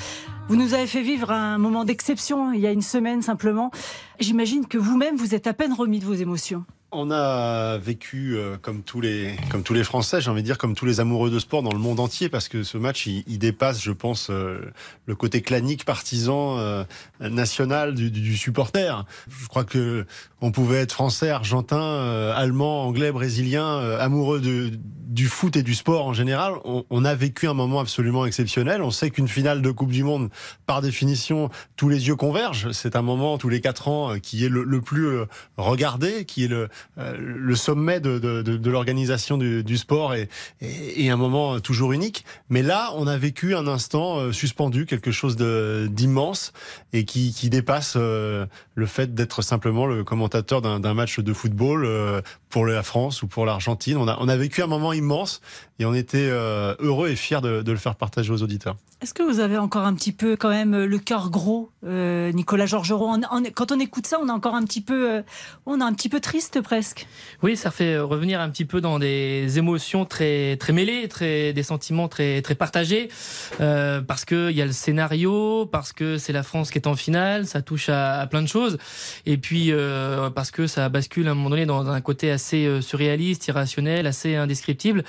Vous nous avez fait vivre un moment d'exception il y a une semaine simplement. J'imagine que vous-même, vous êtes à peine remis de vos émotions. On a vécu euh, comme tous les comme tous les Français, j'ai envie de dire comme tous les amoureux de sport dans le monde entier, parce que ce match il, il dépasse, je pense, euh, le côté clanique, partisan, euh, national du, du, supporter. Je crois que on pouvait être français, argentin, euh, allemand, anglais, brésilien, euh, amoureux de, du foot et du sport en général. On, on a vécu un moment absolument exceptionnel. On sait qu'une finale de Coupe du Monde, par définition, tous les yeux convergent. C'est un moment tous les quatre ans euh, qui est le, le plus regardé, qui est le le sommet de, de, de, de l'organisation du, du, sport et, et, et, un moment toujours unique. Mais là, on a vécu un instant euh, suspendu, quelque chose d'immense et qui, qui dépasse euh, le fait d'être simplement le commentateur d'un match de football pour la France ou pour l'Argentine. On a, on a vécu un moment immense et on était heureux et fiers de, de le faire partager aux auditeurs. Est-ce que vous avez encore un petit peu quand même le cœur gros, euh, Nicolas Georgerot? Quand on écoute ça, on est encore un petit peu, euh, on est un petit peu triste presque. Oui, ça fait revenir un petit peu dans des émotions très très mêlées, très des sentiments très très partagés, euh, parce que il y a le scénario, parce que c'est la France qui est en finale, ça touche à, à plein de choses, et puis euh, parce que ça bascule à un moment donné dans un côté assez surréaliste, irrationnel, assez indescriptible,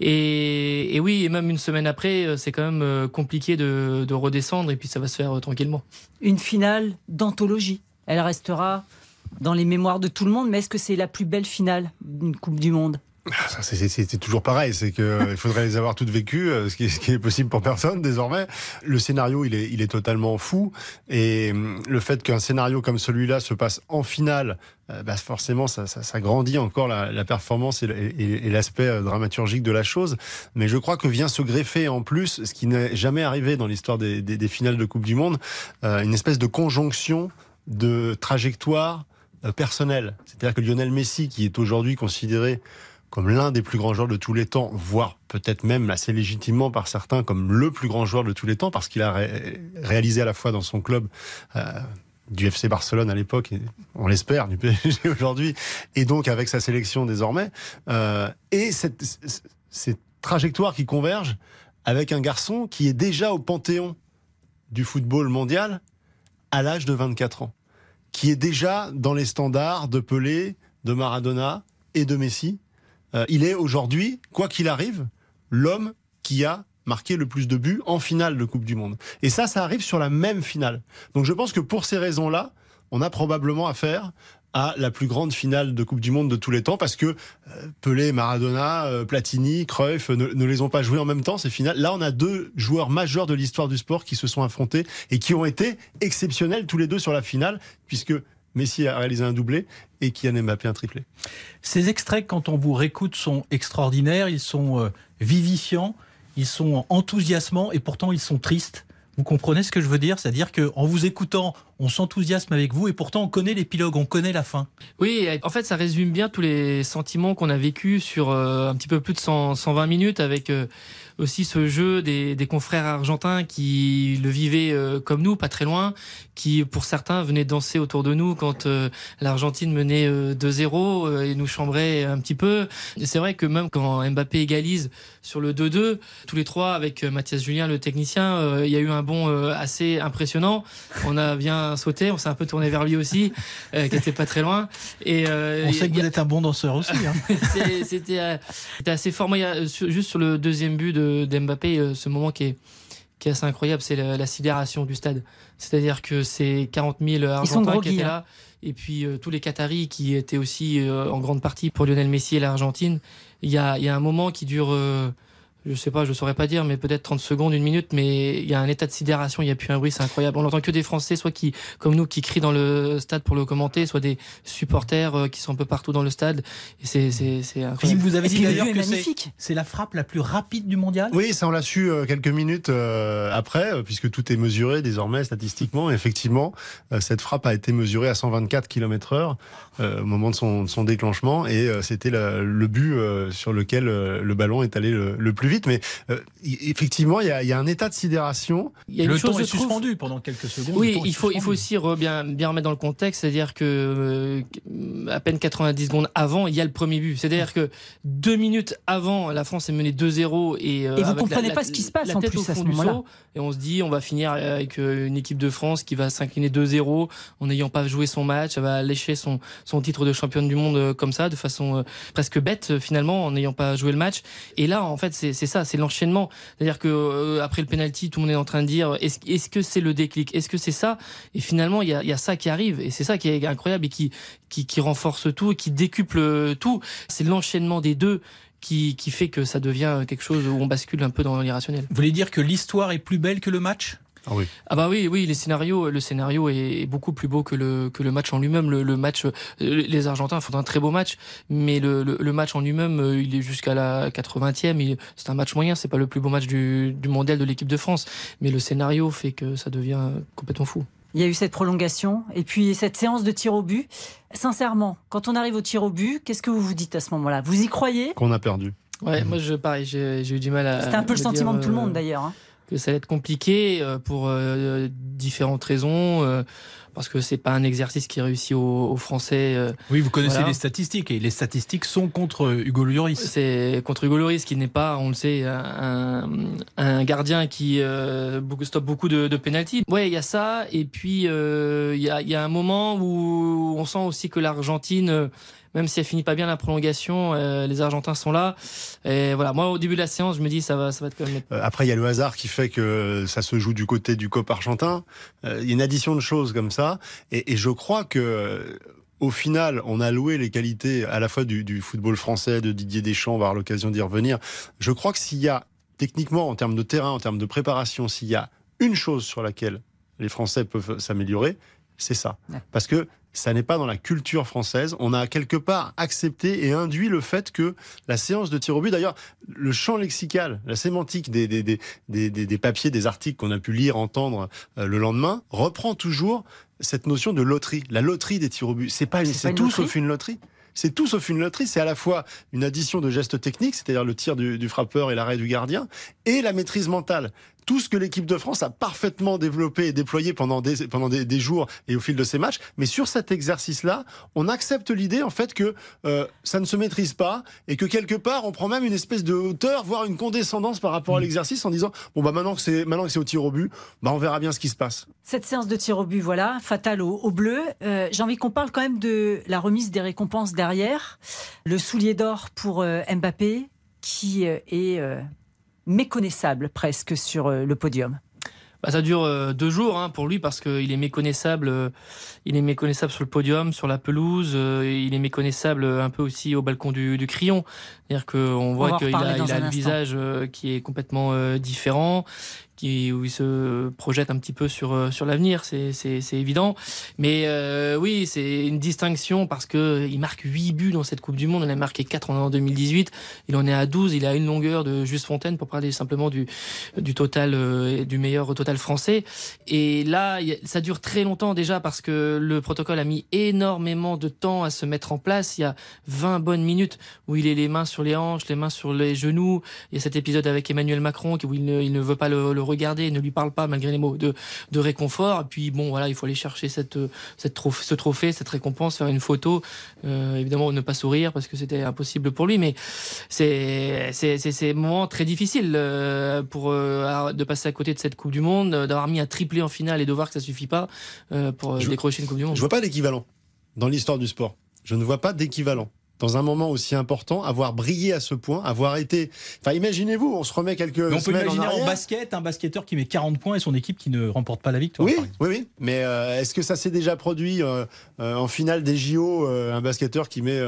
et, oui, et même une semaine après, c'est quand même compliqué de, de, redescendre et puis ça va se faire euh, tranquillement. Une finale d'anthologie. Elle restera dans les mémoires de tout le monde, mais est-ce que c'est la plus belle finale d'une Coupe du Monde? C'est toujours pareil, c'est que il faudrait les avoir toutes vécues, euh, ce qui, ce est possible pour personne désormais. Le scénario, il est, totalement fou, et hum, le fait qu'un scénario comme celui-là se passe en finale, bah forcément, ça, grandit encore la, performance et, l'aspect dramaturgique de la chose. Mais je crois que vient se greffer en plus, ce qui n'est jamais arrivé dans l'histoire des, des, finales de Coupe du Monde, euh, une espèce de conjonction de trajectoire euh, personnelle. C'est-à-dire que Lionel Messi, qui est aujourd'hui considéré comme l'un des plus grands joueurs de tous les temps, voire peut-être même assez légitimement par certains comme le plus grand joueur de tous les temps, parce qu'il a ré réalisé à la fois dans son club euh, du FC Barcelone à l'époque, on l'espère, du PSG [LAUGHS] aujourd'hui, et donc avec sa sélection désormais, euh, et cette, cette trajectoire qui converge avec un garçon qui est déjà au panthéon du football mondial à l'âge de 24 ans, qui est déjà dans les standards de Pelé, de Maradona et de Messi, euh, il est aujourd'hui, quoi qu'il arrive, l'homme qui a marqué le plus de buts en finale de Coupe du Monde. Et ça, ça arrive sur la même finale. Donc je pense que pour ces raisons-là, on a probablement affaire à la plus grande finale de Coupe du Monde de tous les temps parce que euh, Pelé, Maradona, euh, Platini, Cruyff ne, ne, les ont pas joués en même temps ces finales. Là, on a deux joueurs majeurs de l'histoire du sport qui se sont affrontés et qui ont été exceptionnels tous les deux sur la finale puisque Messi a réalisé un doublé et Kylian Mbappé un triplé. Ces extraits, quand on vous réécoute, sont extraordinaires, ils sont euh, vivifiants, ils sont enthousiasmants et pourtant ils sont tristes. Vous comprenez ce que je veux dire? C'est-à-dire qu'en vous écoutant, on s'enthousiasme avec vous et pourtant on connaît l'épilogue, on connaît la fin. Oui, en fait, ça résume bien tous les sentiments qu'on a vécu sur euh, un petit peu plus de 100, 120 minutes avec euh, aussi ce jeu des, des, confrères argentins qui le vivaient euh, comme nous, pas très loin, qui pour certains venaient danser autour de nous quand l'Argentine menait 2-0 et nous chambrait un petit peu. C'est vrai que même quand Mbappé égalise sur le 2-2, tous les trois avec Mathias Julien, le technicien, il y a eu un bond assez impressionnant. On a bien sauté, on s'est un peu tourné vers lui aussi, qui était pas très loin. Et on sait que vous êtes un bon danseur aussi. Hein. [LAUGHS] C'était assez fort. Moi, juste sur le deuxième but de, Mbappé, ce moment qui est, qui est assez incroyable, c'est la, sidération du stade. C'est-à-dire que c'est 40 000 Argentins qui étaient là. Hein. Et puis tous les Qataris qui étaient aussi en grande partie pour Lionel Messi et l'Argentine. Il y a, y a, un moment qui dure je sais pas, je saurais pas dire, mais peut-être 30 secondes, une minute, mais il y a un état de sidération, il y a plus un bruit, c'est incroyable. On n'entend que des Français, soit qui, comme nous, qui crient dans le stade pour le commenter, soit des supporters euh, qui sont un peu partout dans le stade. Et c'est, c'est, c'est incroyable. Vous avez dit d'ailleurs que c'est, la frappe la plus rapide du mondial? Oui, ça on l'a su euh, quelques minutes euh, après, puisque tout est mesuré désormais statistiquement. Effectivement, cette frappe a été mesurée à 124 km/h au moment de son, son déclenchement, et c'était le but sur lequel le ballon est allé le plus vite mais euh, effectivement, il y, a, un état de sidération. Il y a le temps est suspendu pendant quelques secondes. Oui, il faut, il faut aussi bien, bien remettre dans le contexte, c'est-à-dire que euh, à peine 90 secondes avant, il y a le premier but. C'est-à-dire que deux minutes avant, la France est menée 2-0 et, euh, et vous comprenez pas ce qui se passe en plus à ce moment-là. Et on se dit, on va finir avec une équipe de France qui va s'incliner 2-0 en n'ayant pas joué son match, elle va lécher son, son titre de championne du monde comme ça, de façon presque bête finalement, en n'ayant pas joué le match. Et là, en fait, c'est c'est ça, c'est l'enchaînement. C'est-à-dire que euh, après le penalty, tout le monde est en train de dire est-ce est que c'est le déclic? Est-ce que c'est ça? Et finalement, il y a, y a, ça qui arrive et c'est ça qui est incroyable et qui, qui, qui renforce tout et qui décuple tout. C'est l'enchaînement des deux. Qui, qui fait que ça devient quelque chose où on bascule un peu dans l'irrationnel. Vous voulez dire que l'histoire est plus belle que le match? Ah oui. Ah bah oui, oui, les scénarios, le scénario est beaucoup plus beau que le que le match en lui-même. Le, match, euh, les Argentins font un très beau match, mais le, le, match en lui-même, euh, il est jusqu'à la 80e. C'est un match moyen, c'est pas le plus beau match du, du mondial de l'équipe de France, mais le scénario fait que ça devient complètement fou. Il y a eu cette prolongation et puis cette séance de tir au but. Sincèrement, quand on arrive au tir au but, qu'est-ce que vous vous dites à ce moment-là? Vous y croyez? Qu'on a perdu. Ouais, moi je pareil, j'ai eu du mal à. C'était un peu le sentiment de tout le monde euh, d'ailleurs. Hein que ça va être compliqué euh, pour euh, différentes raisons euh, parce que c'est pas un exercice qui réussit aux, Français. oui, vous connaissez les statistiques et les statistiques sont contre Hugo Lloris. C'est contre Hugo Lloris qui n'est pas, on le sait, un, un gardien qui euh, stoppe beaucoup de, de pénalties. Ouais, il y a ça et puis il y, a, y a un moment où on sent aussi que l'Argentine même si elle finit pas bien la prolongation, euh, les Argentins sont là. Et voilà, moi au début de la séance, je me dis ça va, ça va être quand même. Euh, après, il y a le hasard qui fait que ça se joue du côté du COP argentin. Euh, il y a une addition de choses comme ça, et, et je crois que au final, on a loué les qualités à la fois du, du football français, de Didier Deschamps, on va avoir l'occasion d'y revenir. Je crois que s'il y a, techniquement, en termes de terrain, en termes de préparation, s'il y a une chose sur laquelle les Français peuvent s'améliorer, c'est ça. Parce que ça n'est pas dans la culture française. On a quelque part accepté et induit le fait que la séance de tir au but, d'ailleurs, le champ lexical, la sémantique des, des, des, des, papiers, des articles qu'on a pu lire, entendre euh, le lendemain, reprend toujours cette notion de loterie, la loterie des tirs au but. C'est pas, c'est tout sauf une loterie. C'est tout sauf une loterie. C'est à la fois une addition de gestes techniques, c'est-à-dire le tir du, du frappeur et l'arrêt du gardien, et la maîtrise mentale tout ce que l'équipe de France a parfaitement développé et déployé pendant des, pendant des, jours et au fil de ces matchs. Mais sur cet exercice-là, on accepte l'idée en fait que euh, ça ne se maîtrise pas et que quelque part on prend même une espèce de hauteur, voire une condescendance par rapport à mm. l'exercice en disant bon bah maintenant que c'est maintenant que c'est au tir au but, bah on verra bien ce qui se passe. Cette séance de tir au but, voilà, fatale au, bleu. Euh, j'ai envie qu'on parle quand même de la remise des récompenses derrière, le soulier d'or pour euh, Mbappé qui est méconnaissable presque sur euh, le podium. Bah, ça dure euh, deux jours hein, pour lui parce qu'il est méconnaissable. Euh, il est méconnaissable sur le podium, sur la pelouse. il est méconnaissable un peu aussi au balcon du, du Crillon. C'est-à-dire qu'on voit qu'il a, il a le visage qui est complètement différent qui où il se projette un petit peu sur euh, sur l'avenir, c'est évident. Mais euh, oui, c'est une distinction parce que il marque 8 buts dans cette Coupe du Monde, il a marqué 4 en 2018, il en est à 12, il a une longueur de Juste Fontaine pour parler simplement du du total euh, du meilleur total français. Et là, ça dure très longtemps déjà parce que le protocole a mis énormément de temps à se mettre en place. Il y a 20 bonnes minutes où il est les mains sur les hanches, les mains sur les genoux. Il y a cet épisode avec Emmanuel Macron où il ne, il ne veut pas le, regarder, ne lui parle pas malgré les mots de, de réconfort. Et puis bon, voilà, il faut aller chercher cette, cette trophée, ce trophée, cette récompense, faire une photo. Euh, évidemment, ne pas sourire parce que c'était impossible pour lui, mais c'est c'est c'est moment très difficile euh, pour euh, de passer à côté de cette Coupe du Monde, d'avoir mis un triplé en finale et de voir que ça suffit pas pour décrocher une Coupe du Monde. Je vois pas d'équivalent dans l'histoire du sport. Je ne vois pas d'équivalent dans un moment aussi important, avoir brillé à ce point, avoir été. Enfin, imaginez-vous, on se remet quelques. Mais on peut imaginer en, basket un basketteur qui met 40 points et son équipe qui ne remporte pas la victoire. Oui, oui, oui. Mais euh, est-ce que ça s'est déjà produit euh, euh, en finale des JO un basketteur qui met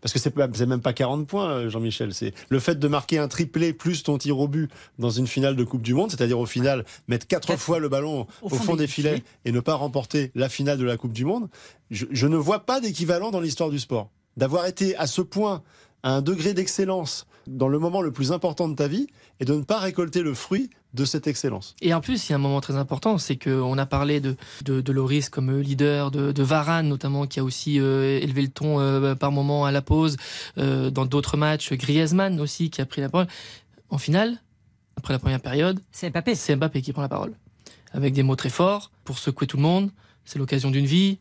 parce que c'est même pas 40 points, Jean-Michel. C'est le fait de marquer un triplé plus ton tir au but dans une finale de Coupe du Monde, c'est-à-dire au final mettre quatre fois le ballon au, fond, des filets et ne pas remporter la finale de la Coupe du Monde. je ne vois pas d'équivalent dans l'histoire du sport d'avoir été à ce point à un degré d'excellence dans le moment le plus important de ta vie et de ne pas récolter le fruit de cette excellence. Et en plus, il y a un moment très important, c'est qu'on a parlé de, de, Loris comme leader, de, de Varane notamment, qui a aussi euh, élevé le ton euh, par moment à la pause, euh, dans d'autres matchs, Griezmann aussi qui a pris la parole. En finale, après la première période, c'est Mbappé. C'est Mbappé qui prend la parole, avec des mots très forts pour secouer tout le monde, c'est l'occasion d'une vie.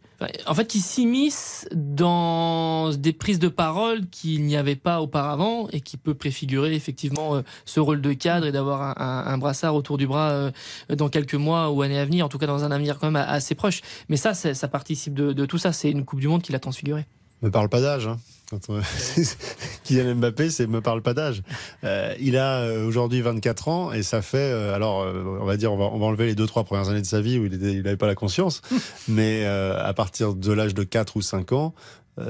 En fait, il s'immisce dans des prises de parole qu'il n'y avait pas auparavant et qui peut préfigurer effectivement euh, ce rôle de cadre et d'avoir un, brassard autour du bras euh, dans quelques mois ou années à venir, en tout cas dans un avenir quand même assez proche. Mais ça, ça participe de, tout ça. C'est une Coupe du Monde qui l'a transfiguré. Ne parle pas d'âge. Hein. [LAUGHS] Kylian Mbappé, c'est me parle pas d'âge. Euh, il a euh, aujourd'hui 24 ans et ça fait, euh, alors on va dire, on va, on va enlever les deux trois premières années de sa vie où il n'avait pas la conscience, [LAUGHS] mais à partir de l'âge de 4 ou 5 ans,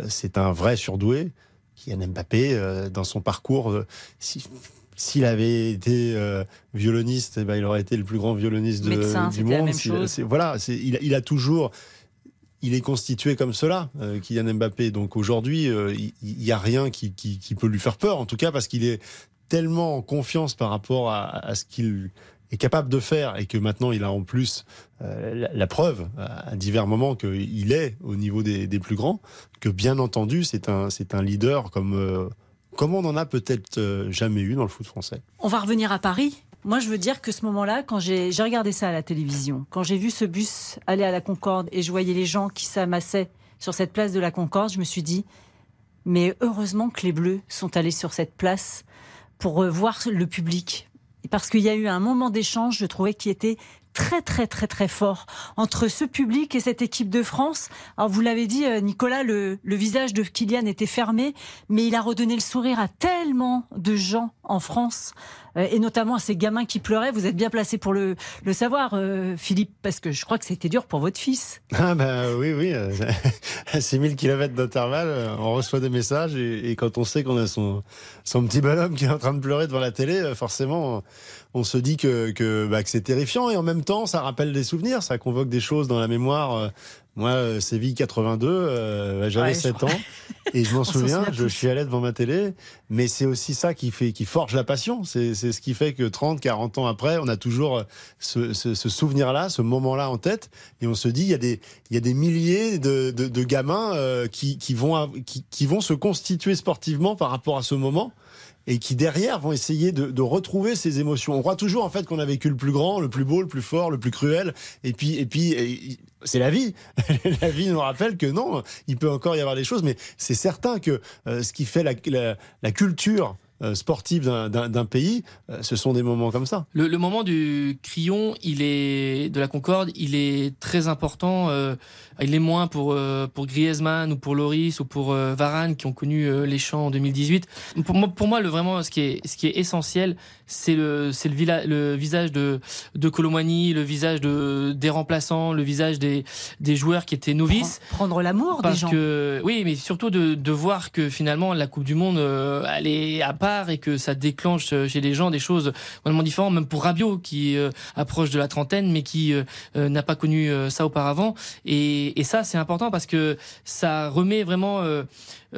c'est un vrai surdoué. Kylian Mbappé, dans son parcours, s'il avait été violoniste, eh ben, il aurait été le plus grand violoniste du monde. voilà, il, il, a toujours il est constitué comme cela, euh, Kylian Mbappé. Donc aujourd'hui, euh, il n'y a rien qui, peut lui faire peur, en tout cas parce qu'il est tellement en confiance par rapport à, ce qu'il est capable de faire et que maintenant il a en plus euh, la, preuve à divers moments qu'il est au niveau des, plus grands, que bien entendu c'est un, leader comme, comme on n'en a peut-être jamais eu dans le foot français. On va revenir à Paris moi, je veux dire que ce moment-là, quand j'ai regardé ça à la télévision, quand j'ai vu ce bus aller à la Concorde et je voyais les gens qui s'amassaient sur cette place de la Concorde, je me suis dit, mais heureusement que les Bleus sont allés sur cette place pour voir le public. Parce qu'il y a eu un moment d'échange, je trouvais, qui était très très très très fort entre ce public et cette équipe de France. Alors vous l'avez dit euh, Nicolas, le, le, visage de Kylian était fermé, mais il a redonné le sourire à tellement de gens en France et notamment à ces gamins qui pleuraient. Vous êtes bien placé pour le, savoir, euh, Philippe, parce que je crois que c'était dur pour votre fils. [LAUGHS] Ah ben oui, oui, à 6000 km d'intervalle, on reçoit des messages et, quand on sait qu'on a son, son petit bonhomme qui est en train de pleurer devant la télé, forcément, on se dit que, bah, que c'est terrifiant et en même temps, ça rappelle des souvenirs, ça convoque des choses dans la mémoire. Moi, euh, Séville 82, euh, bah, j'avais 7 ans et je m'en [LAUGHS] souviens, je suis allé devant ma télé, mais c'est aussi ça qui fait, qui forge la passion. C'est ce qui fait que 30, 40 ans après, on a toujours ce, ce, ce souvenir-là, ce moment-là en tête et on se dit, il y a des, il y a des milliers de, de, de gamins euh, qui, qui, vont, qui, qui vont se constituer sportivement par rapport à ce moment et qui derrière vont essayer de, de, retrouver ces émotions. On croit toujours en fait qu'on a vécu le plus grand, le plus beau, le plus fort, le plus cruel, et puis et puis c'est la vie. [LAUGHS] la vie nous rappelle que non, il peut encore y avoir des choses, mais c'est certain que euh, ce qui fait la, la, la culture sportive d'un pays, euh, ce sont des moments comme ça. Le, moment du Crillon, il est de la Concorde, il est très important. Euh, il est moins pour pour Griezmann ou pour Loris ou pour Varane qui ont connu les champs en 2018. Pour moi, vraiment ce qui est ce qui est essentiel, c'est le c'est le, le visage de de Colomani, le visage de des remplaçants, le visage des des joueurs qui étaient novices. Prendre l'amour des gens. Que, oui, mais surtout de de voir que finalement la Coupe du Monde, elle est à et que ça déclenche chez les gens des choses vraiment différentes, même pour Rabiot qui euh, approche de la trentaine mais qui euh, euh, n'a pas connu ça auparavant. Et, et ça, c'est important parce que ça remet vraiment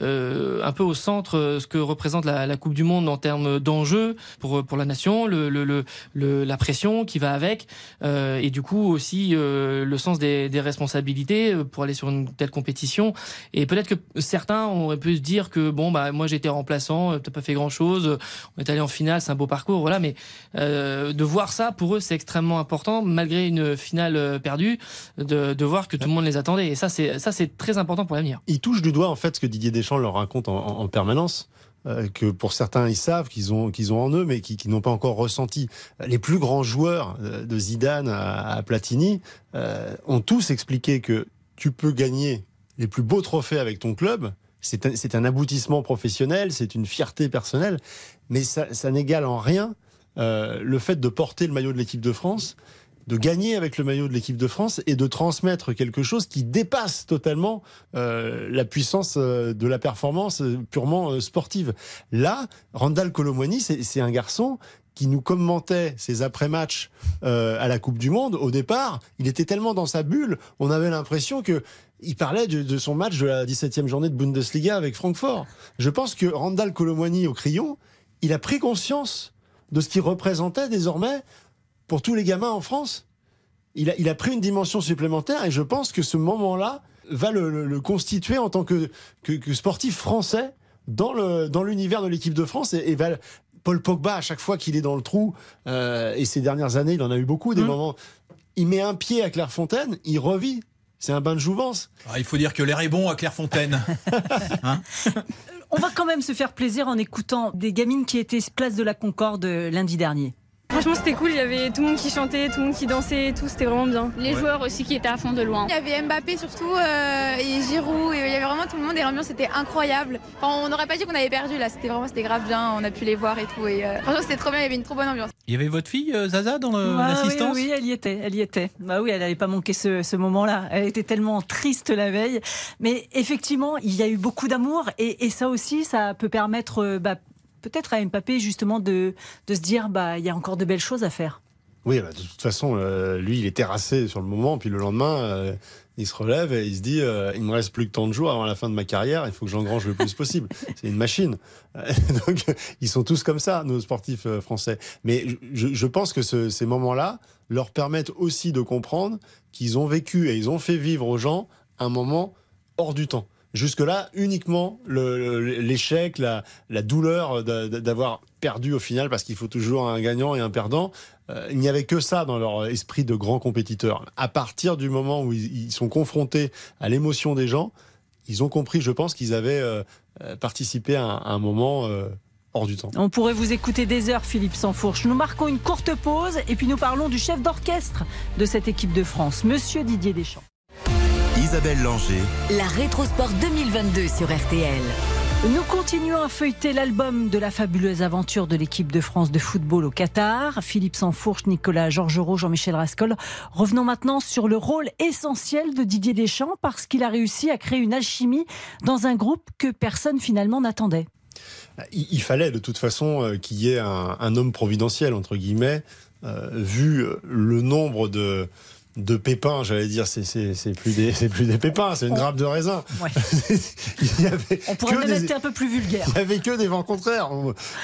un peu au centre ce que représente la, la Coupe du Monde en termes d'enjeux pour, pour pour la nation, le, le, le, la pression qui va avec, euh, et du coup aussi euh, le sens des, des, responsabilités pour aller sur une telle compétition. Et peut-être que certains auraient pu se dire que bon bah moi j'étais remplaçant, t'as pas fait grand chose, on est allé en finale, c'est un beau parcours, voilà. Mais de voir ça pour eux c'est extrêmement important, malgré une finale perdue, de, de voir que tout le monde les attendait. Et ça c'est ça c'est très important pour l'avenir. Il touche du doigt en fait ce que Didier Deschamps leur raconte en, en permanence euh, que pour certains ils savent qu'ils ont qu'ils ont en eux, mais qui, n'ont pas encore ressenti. Les plus grands joueurs euh, de Zidane à, Platini euh, ont tous expliqué que tu peux gagner les plus beaux trophées avec ton club. C'est un, un, aboutissement professionnel, c'est une fierté personnelle, mais ça, ça n'égale en rien le fait de porter le maillot de l'équipe de France de gagner avec le maillot de l'équipe de France et de transmettre quelque chose qui dépasse totalement euh, la puissance euh, de la performance euh, purement sportive. Là, Randall Colomwani, c'est un garçon qui nous commentait ses après-matchs à la Coupe du Monde, au départ, il était tellement dans sa bulle, on avait l'impression que il parlait de, son match de la 17e journée de Bundesliga avec Francfort. Je pense que Randall Colomwani au crayon, il a pris conscience de ce qu'il représentait désormais pour tous les gamins en France. Il a, il a pris une dimension supplémentaire et je pense que ce moment-là va le, constituer en tant que, que, sportif français dans le dans l'univers de l'équipe de France et, va Paul Pogba à chaque fois qu'il est dans le trou euh, et ces dernières années il en a eu beaucoup des mmh. moments il met un pied à Clairefontaine il revit c'est un bain de jouvence ah, il faut dire que l'air est bon à Clairefontaine [LAUGHS] hein on va quand même se faire plaisir en écoutant des gamines qui étaient place de la Concorde lundi dernier Franchement, c'était cool. Il y avait tout le monde qui chantait, tout le monde qui dansait et tout. C'était vraiment bien. Les joueurs aussi qui étaient à fond de loin. Il y avait Mbappé surtout euh, et Giroud. Et il y avait vraiment tout le monde et l'ambiance était incroyable. Enfin, on n'aurait pas dit qu'on avait perdu là. C'était vraiment c'était grave bien. On a pu les voir et tout. Et euh, franchement, c'était trop bien. Il y avait une trop bonne ambiance. Il y avait votre fille euh, Zaza dans l'assistance oui, oui, elle y était. Elle y était. Bah oui, elle n'avait pas manqué ce, ce moment-là. Elle était tellement triste la veille. Mais effectivement, il y a eu beaucoup d'amour et, et, ça aussi, ça peut permettre bah, peut-être à Mbappé justement de, de se dire bah il y a encore de belles choses à faire. Oui, bah, de toute façon, euh, lui, il est terrassé sur le moment, puis le lendemain, euh, il se relève et il se dit euh, il me reste plus que tant de jours avant la fin de ma carrière, il faut que j'engrange le plus possible. [LAUGHS] C'est une machine. [LAUGHS] Donc, ils sont tous comme ça, nos sportifs français. Mais je, je pense que ce, ces moments-là leur permettent aussi de comprendre qu'ils ont vécu et ils ont fait vivre aux gens un moment hors du temps. Jusque-là, uniquement l'échec, la, douleur d'avoir perdu au final, parce qu'il faut toujours un gagnant et un perdant. Euh, il n'y avait que ça dans leur esprit de grands compétiteurs. À partir du moment où ils, sont confrontés à l'émotion des gens, ils ont compris, je pense, qu'ils avaient euh, euh, participé à un, moment hors du temps. On pourrait vous écouter des heures, Philippe Sansfourche. Nous marquons une courte pause et puis nous parlons du chef d'orchestre de cette équipe de France, Monsieur Didier Deschamps. Isabelle Langer. La Rétrosport 2022 sur RTL. Nous continuons à feuilleter l'album de la fabuleuse aventure de l'équipe de France de football au Qatar. Philippe Sansfourche, Nicolas Georgerot, Jean-Michel Rascol. Revenons maintenant sur le rôle essentiel de Didier Deschamps parce qu'il a réussi à créer une alchimie dans un groupe que personne finalement n'attendait. Il fallait de toute façon euh, qu'il y ait un, homme providentiel, entre guillemets, euh, vu le nombre de, de pépins, j'allais dire, c'est plus des c'est plus des pépins, c'est une grappe de raisin. [LAUGHS] On pourrait même être un peu plus vulgaire. Il y avait que des vents contraires.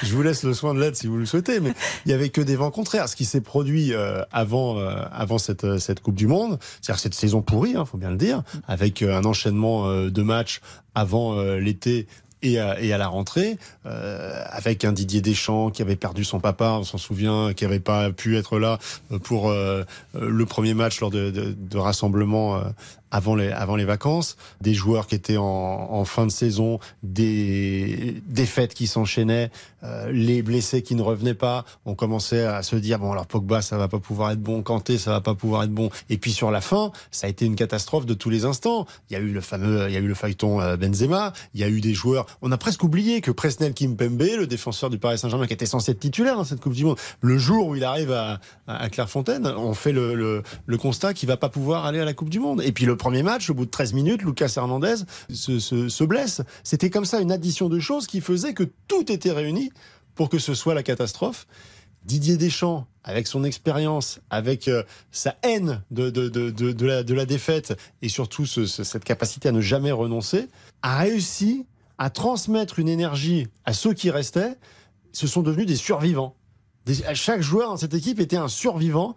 Je vous laisse le soin de l'aide si vous le souhaitez, mais il y avait que des vents contraires. Ce qui s'est produit euh, avant euh, avant cette cette Coupe du Monde, c'est-à-dire cette saison pourrie, hein, faut bien le dire, avec euh, un enchaînement de matchs avant l'été et à, et à la rentrée, euh, avec un Didier Deschamps qui avait perdu son papa, on s'en souvient, qui n'avait pas pu être là pour euh, le premier match lors de, rassemblement euh, avant les, avant les vacances, des joueurs qui étaient en, en fin de saison, des défaites qui s'enchaînaient, euh, les blessés qui ne revenaient pas. On commençait à se dire bon alors Pogba ça va pas pouvoir être bon, Kanté ça va pas pouvoir être bon. Et puis sur la fin, ça a été une catastrophe de tous les instants. Il y a eu le fameux, il y a eu le feuilleton euh, Benzema. Il y a eu des joueurs. On a presque oublié que Presnel Kimpembe, le défenseur du Paris Saint-Germain, qui était censé être titulaire dans cette Coupe du Monde, le jour où il arrive à, à Clairefontaine, on fait le, le, le constat qu'il va pas pouvoir aller à la Coupe du Monde. Et puis le premier match, au bout de 13 minutes, Lucas Hernandez se, se, se blesse. C'était comme ça une addition de choses qui faisait que tout était réuni pour que ce soit la catastrophe. Didier Deschamps, avec son expérience, avec euh, sa haine de, de, de, de, la, de la défaite et surtout ce, cette capacité à ne jamais renoncer, a réussi à transmettre une énergie à ceux qui restaient. Ce sont devenus des survivants Chaque joueur dans cette équipe était un survivant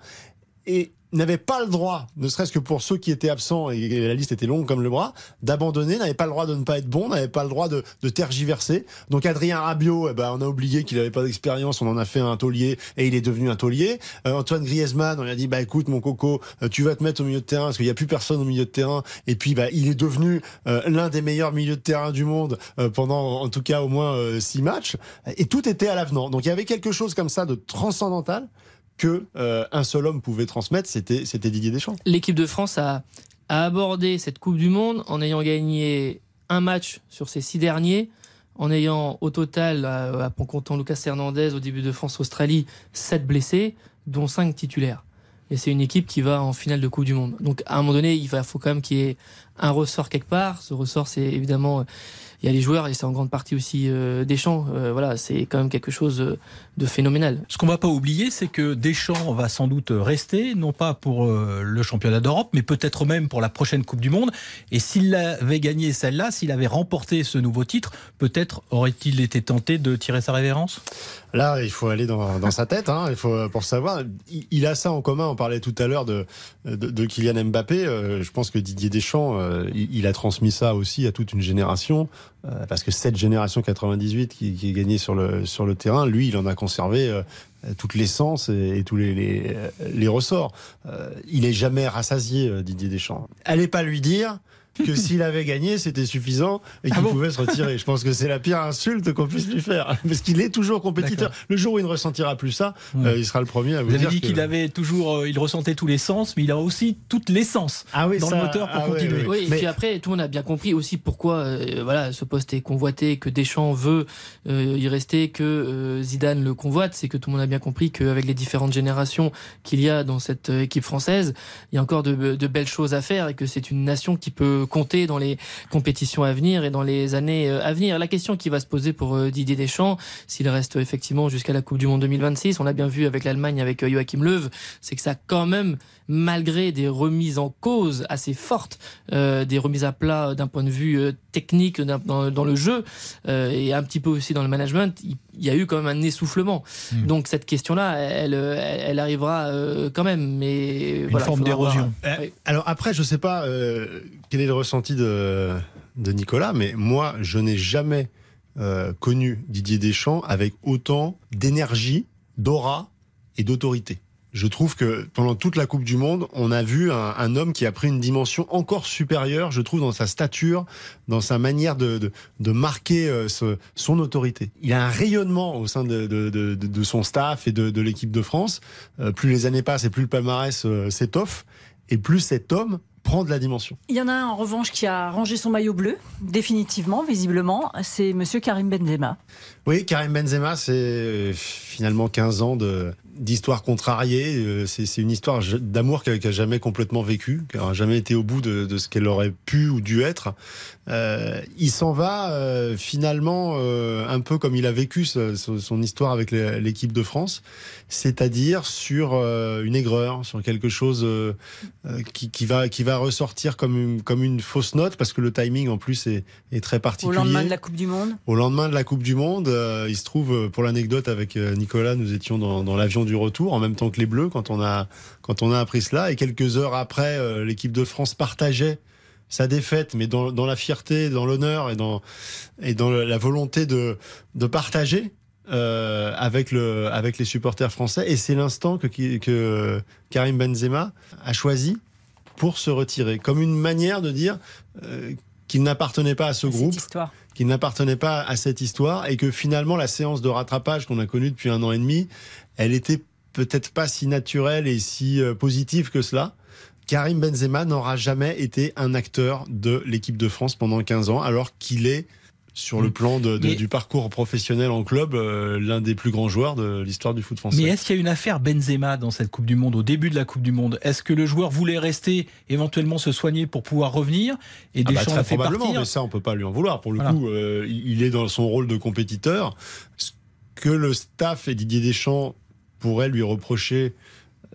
et n'avait pas le droit, ne serait-ce que pour ceux qui étaient absents, et la liste était longue comme le bras, d'abandonner, n'avait pas le droit de ne pas être bon, n'avait pas le droit de, de tergiverser. Donc Adrien Rabiot, eh ben, on a oublié qu'il n'avait pas d'expérience, on en a fait un taulier, et il est devenu un taulier. Euh, Antoine Griezmann, on lui a dit, bah écoute mon coco, euh, tu vas te mettre au milieu de terrain, parce qu'il n'y a plus personne au milieu de terrain, et puis bah, il est devenu euh, l'un des meilleurs milieux de terrain du monde pendant en tout cas au moins six matchs, et tout était à l'avenant. Donc il y avait quelque chose comme ça de transcendantal que euh, un seul homme pouvait transmettre, c'était c'était Didier Deschamps. L'équipe de France a, a abordé cette Coupe du Monde en ayant gagné un match sur ces six derniers, en ayant au total, euh, en comptant Lucas Hernandez au début de France-Australie, sept blessés, dont cinq titulaires. Et c'est une équipe qui va en finale de Coupe du Monde. Donc à un moment donné, il faut quand même qu'il y ait un ressort quelque part. Ce ressort, c'est évidemment il y a les joueurs et c'est en grande partie aussi euh, Deschamps. Euh, voilà, c'est quand même quelque chose euh, de phénoménal. Ce qu'on va pas oublier, c'est que Deschamps va sans doute rester, non pas pour le championnat d'Europe, mais peut-être même pour la prochaine Coupe du Monde. Et s'il avait gagné celle-là, s'il avait remporté ce nouveau titre, peut-être aurait-il été tenté de tirer sa révérence? Là, il faut aller dans, sa tête, hein, il faut pour savoir. Il, a ça en commun. On parlait tout à l'heure de, de, Kylian Mbappé. je pense que Didier Deschamps, il, il, a transmis ça aussi à toute une génération. Euh, parce que cette génération 98 qui, qui, est gagnée sur le, sur le terrain, lui, il en a conservé euh, toute l'essence et, tous les, les, ressorts. Euh, il est jamais rassasié, Didier Deschamps. Allez pas lui dire que s'il avait gagné, c'était suffisant et qu'il ah pouvait se retirer. Je pense que c'est la pire insulte qu'on puisse lui faire. [LAUGHS] Parce qu'il est toujours compétiteur. Le jour où il ne ressentira plus ça, euh, il sera le premier à vous, vous dire. avez dit qu'il avait toujours, euh, il ressentait tous les sens, mais il a aussi toute l'essence ah oui, dans le moteur pour ah continuer. Oui, et puis après, tout le monde a bien compris aussi pourquoi euh, voilà, ce poste est convoité, que Deschamps veut y rester, que Zidane le convoite. C'est que tout le monde a bien compris qu'avec les différentes générations qu'il y a dans cette équipe française, il y a encore de, de belles choses à faire et que c'est une nation qui peut compter dans les compétitions à venir et dans les années euh, à venir. La question qui va se poser pour euh, Didier Deschamps, s'il reste effectivement jusqu'à la Coupe du Monde 2026, on l'a bien vu avec l'Allemagne, avec euh, Joachim Löw, c'est que ça quand même, malgré des remises en cause assez fortes, des remises à plat d'un point de vue technique dans, le jeu et un petit peu aussi dans le management, il, y a eu quand même un essoufflement. Hmm. Donc cette question-là, elle, elle, arrivera quand même. Mais une forme d'érosion. Alors après, je sais pas quel est le ressenti de, de Nicolas, mais moi, je n'ai jamais euh, connu Didier Deschamps avec autant d'énergie, d'aura et d'autorité. Je trouve que pendant toute la Coupe du Monde, on a vu un, homme qui a pris une dimension encore supérieure, je trouve, dans sa stature, dans sa manière de, de, marquer euh, son autorité. Il a un rayonnement au sein de, de son staff et de, l'équipe de France. Euh, plus les années passent et plus le palmarès s'étoffe, et plus cet homme prend de la dimension. Il y en a un en revanche qui a rangé son maillot bleu, définitivement, visiblement, c'est monsieur Karim Benzema. Oui, Karim Benzema, c'est euh, finalement 15 ans de, d'histoire contrariée. Euh, c'est une histoire d'amour qu'elle n'a jamais complètement vécue, qui n'a jamais été au bout de, ce qu'elle aurait pu ou dû être. Euh, il s'en va euh, finalement un peu comme il a vécu son histoire avec l'équipe de France, c'est-à-dire sur une aigreur, sur quelque chose qui, va, qui va ressortir comme une, comme une fausse note, parce que le timing en plus est, est très particulier. Au lendemain de la Coupe du Monde Au lendemain de la Coupe du Monde, il se trouve, pour l'anecdote avec Nicolas, nous étions dans, dans l'avion du retour en même temps que les Bleus quand on a quand on a appris cela. Et quelques heures après, euh, l'équipe de France partageait sa défaite, mais dans, dans la fierté, dans l'honneur et dans et dans la volonté de de partager euh, avec le avec les supporters français. Et c'est l'instant que que Karim Benzema a choisi pour se retirer, comme une manière de dire euh, qu'il n'appartenait pas à ce groupe, qu'il n'appartenait pas à cette histoire, et que finalement la séance de rattrapage qu'on a connue depuis un an et demi, elle était peut-être pas si naturelle et si euh, positive que cela. Karim Benzema n'aura jamais été un acteur de l'équipe de France pendant 15 ans, alors qu'il est sur le mm. plan de, du parcours professionnel en club, euh, l'un des plus grands joueurs de l'histoire du foot français. Mais est-ce qu'il y a une affaire Benzema dans cette Coupe du Monde, au début de la Coupe du Monde? Est-ce que le joueur voulait rester, éventuellement se soigner pour pouvoir revenir? Et ah bah, Deschamps très probablement, mais ça on peut pas lui en vouloir. Pour le coup, euh, il est dans son rôle de compétiteur. Ce que le staff et Didier Deschamps pourrait lui reprocher,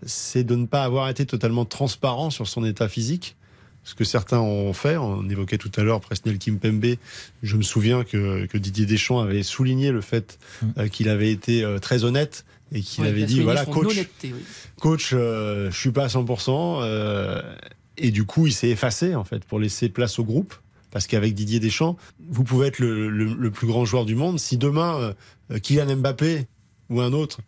c'est de ne pas avoir été totalement transparent sur son état physique. Ce que certains ont fait, on évoquait tout à l'heure Presnel Kimpembe. Je me souviens que, Didier Deschamps avait souligné le fait mm. euh, qu'il avait été euh, très honnête et qu'il Ouais, avait dit voilà coach, honnêteté, oui. coach, euh, je suis pas à 100%. euh, et du coup, il s'est effacé en fait pour laisser place au groupe. Parce qu'avec Didier Deschamps, vous pouvez être le, le- le plus grand joueur du monde. Si demain, Kylian Mbappé ou un autre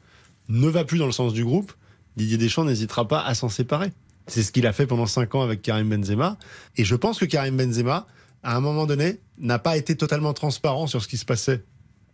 ne va plus dans le sens du groupe, Didier Deschamps n'hésitera pas à s'en séparer. C'est ce qu'il a fait pendant cinq ans avec Karim Benzema. Et je pense que Karim Benzema, à un moment donné, n'a pas été totalement transparent sur ce qui se passait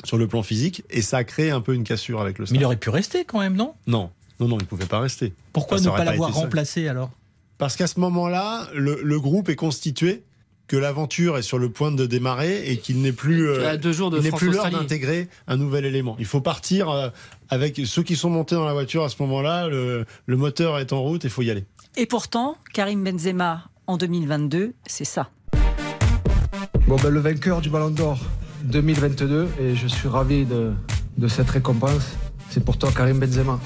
sur le plan physique. Et ça a créé un peu une cassure avec le staff. Mais il aurait pu rester quand même, non? Non, non, non, il pouvait pas rester. Pourquoi Ça ne pas l'avoir remplacé alors? Parce qu'à ce moment-là, le, le groupe est constitué, que l'aventure est sur le point de démarrer et qu'il n'est plus, euh, À deux jours de il n'est plus l'heure d'intégrer un nouvel élément. Il faut partir euh, avec ceux qui sont montés dans la voiture à ce moment-là. Le, le moteur est en route, il faut y aller. Et pourtant, Karim Benzema, en 2022, c'est ça. Bon, ben, le vainqueur du Ballon d'Or 2022, et je suis ravi de, de cette récompense. C'est pour toi, Karim Benzema.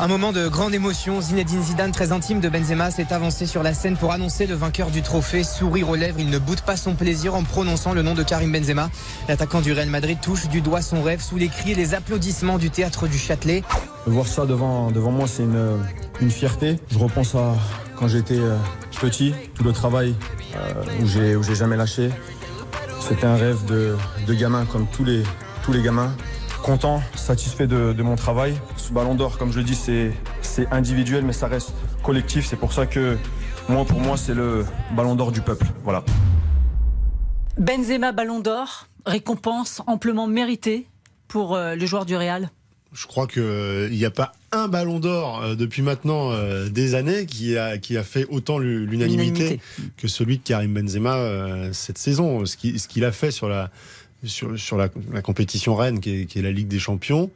Un moment de grande émotion. Zinedine Zidane, très intime de Benzema, s'est avancé sur la scène pour annoncer le vainqueur du trophée. Sourire aux lèvres, il ne boude pas son plaisir en prononçant le nom de Karim Benzema. L'attaquant du Real Madrid touche du doigt son rêve sous les cris et les applaudissements du théâtre du Châtelet. Voir ça devant, devant moi, c'est une, fierté. Je repense à quand j'étais euh, petit, tout le travail euh, où j'ai jamais lâché. C'était un rêve de, de gamin comme tous les gamins. Content, satisfait de, de mon travail. Ce ballon d'or, comme je le dis, c'est c'est individuel, mais ça reste collectif. C'est pour ça que moi, pour moi, c'est le ballon d'or du peuple. Voilà. Benzema Ballon d'Or, récompense amplement méritée pour euh, le joueur du Real. Je crois qu'il n'y a pas un ballon d'or euh, depuis maintenant euh, des années qui a, qui a fait autant l'u- l'unanimité que celui de Karim Benzema euh, cette saison. Ce qu'il a fait sur la, sur, sur la, compétition reine qui est, la Ligue des Champions,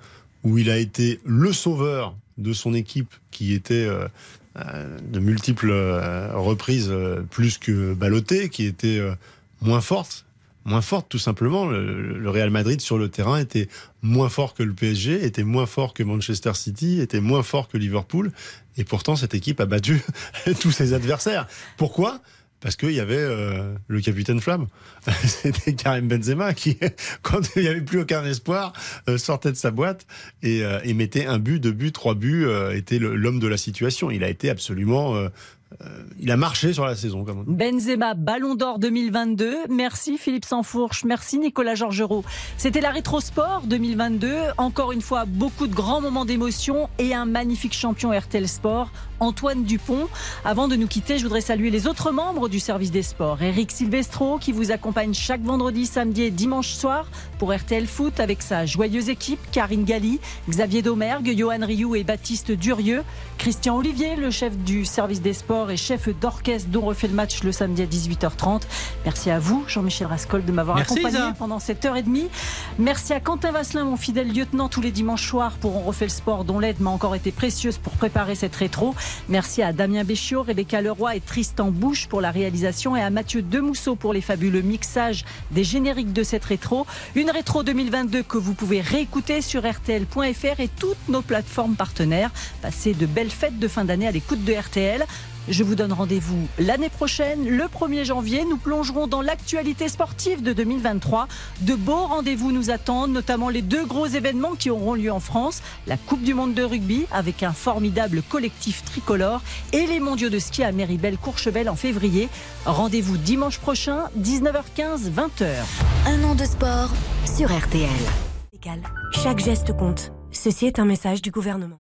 où il a été le sauveur de son équipe qui était euh, euh, de multiples euh, reprises plus que ballottée, qui était moins forte. Moins forte, tout simplement. Le, le Real Madrid sur le terrain était moins fort que le PSG, était moins fort que Manchester City, était moins fort que Liverpool. Et pourtant, cette équipe a battu [LAUGHS] tous ses adversaires. Pourquoi? Parce qu'il y avait euh, le capitaine Flamme. [LAUGHS] C'était Karim Benzema qui, [LAUGHS] quand il n'y avait plus aucun espoir, euh, sortait de sa boîte et, euh, et mettait un but, deux buts, trois buts, euh, était l'homme de la situation. Il a été absolument... euh, il a marché sur la saison. Benzema, Ballon d'Or 2022. Merci Philippe Sansfourche, merci Nicolas Georgerot. C'était la Rétrosport 2022. Encore une fois, beaucoup de grands moments d'émotion et un magnifique champion RTL Sport, Antoine Dupont. Avant de nous quitter, je voudrais saluer les autres membres du service des sports. Eric Silvestro, qui vous accompagne chaque vendredi, samedi et dimanche soir pour RTL Foot avec sa joyeuse équipe, Karine Galli, Xavier Domergue, Johan Rioux et Baptiste Durieux. Christian Olivier, le chef du service des sports et chef d'orchestre dont refait le match le samedi à 18h30. Merci à vous, Jean-Michel Rascol, de m'avoir accompagné Isa. pendant cette heure et demie. Merci à Quentin Vasselin, mon fidèle lieutenant, tous les dimanches soirs pour On refait le sport, dont l'aide m'a encore été précieuse pour préparer cette rétro. Merci à Damien Béchiot, Rebecca Leroy et Tristan Bouche pour la réalisation et à Mathieu Demousseau pour les fabuleux mixages des génériques de cette rétro. Une rétro 2022 que vous pouvez réécouter sur RTL.fr et toutes nos plateformes partenaires. Passez de belles fêtes de fin d'année à l'écoute de RTL. Je vous donne rendez-vous l'année prochaine, le 1er janvier. Nous plongerons dans l'actualité sportive de 2023. De beaux rendez-vous nous attendent, notamment les deux gros événements qui auront lieu en France. La Coupe du Monde de rugby avec un formidable collectif tricolore et les mondiaux de ski à Méribel-Courchevel en février. Rendez-vous dimanche prochain, 19h15, 20h. Un an de sport sur RTL. Chaque geste compte. Ceci est un message du gouvernement.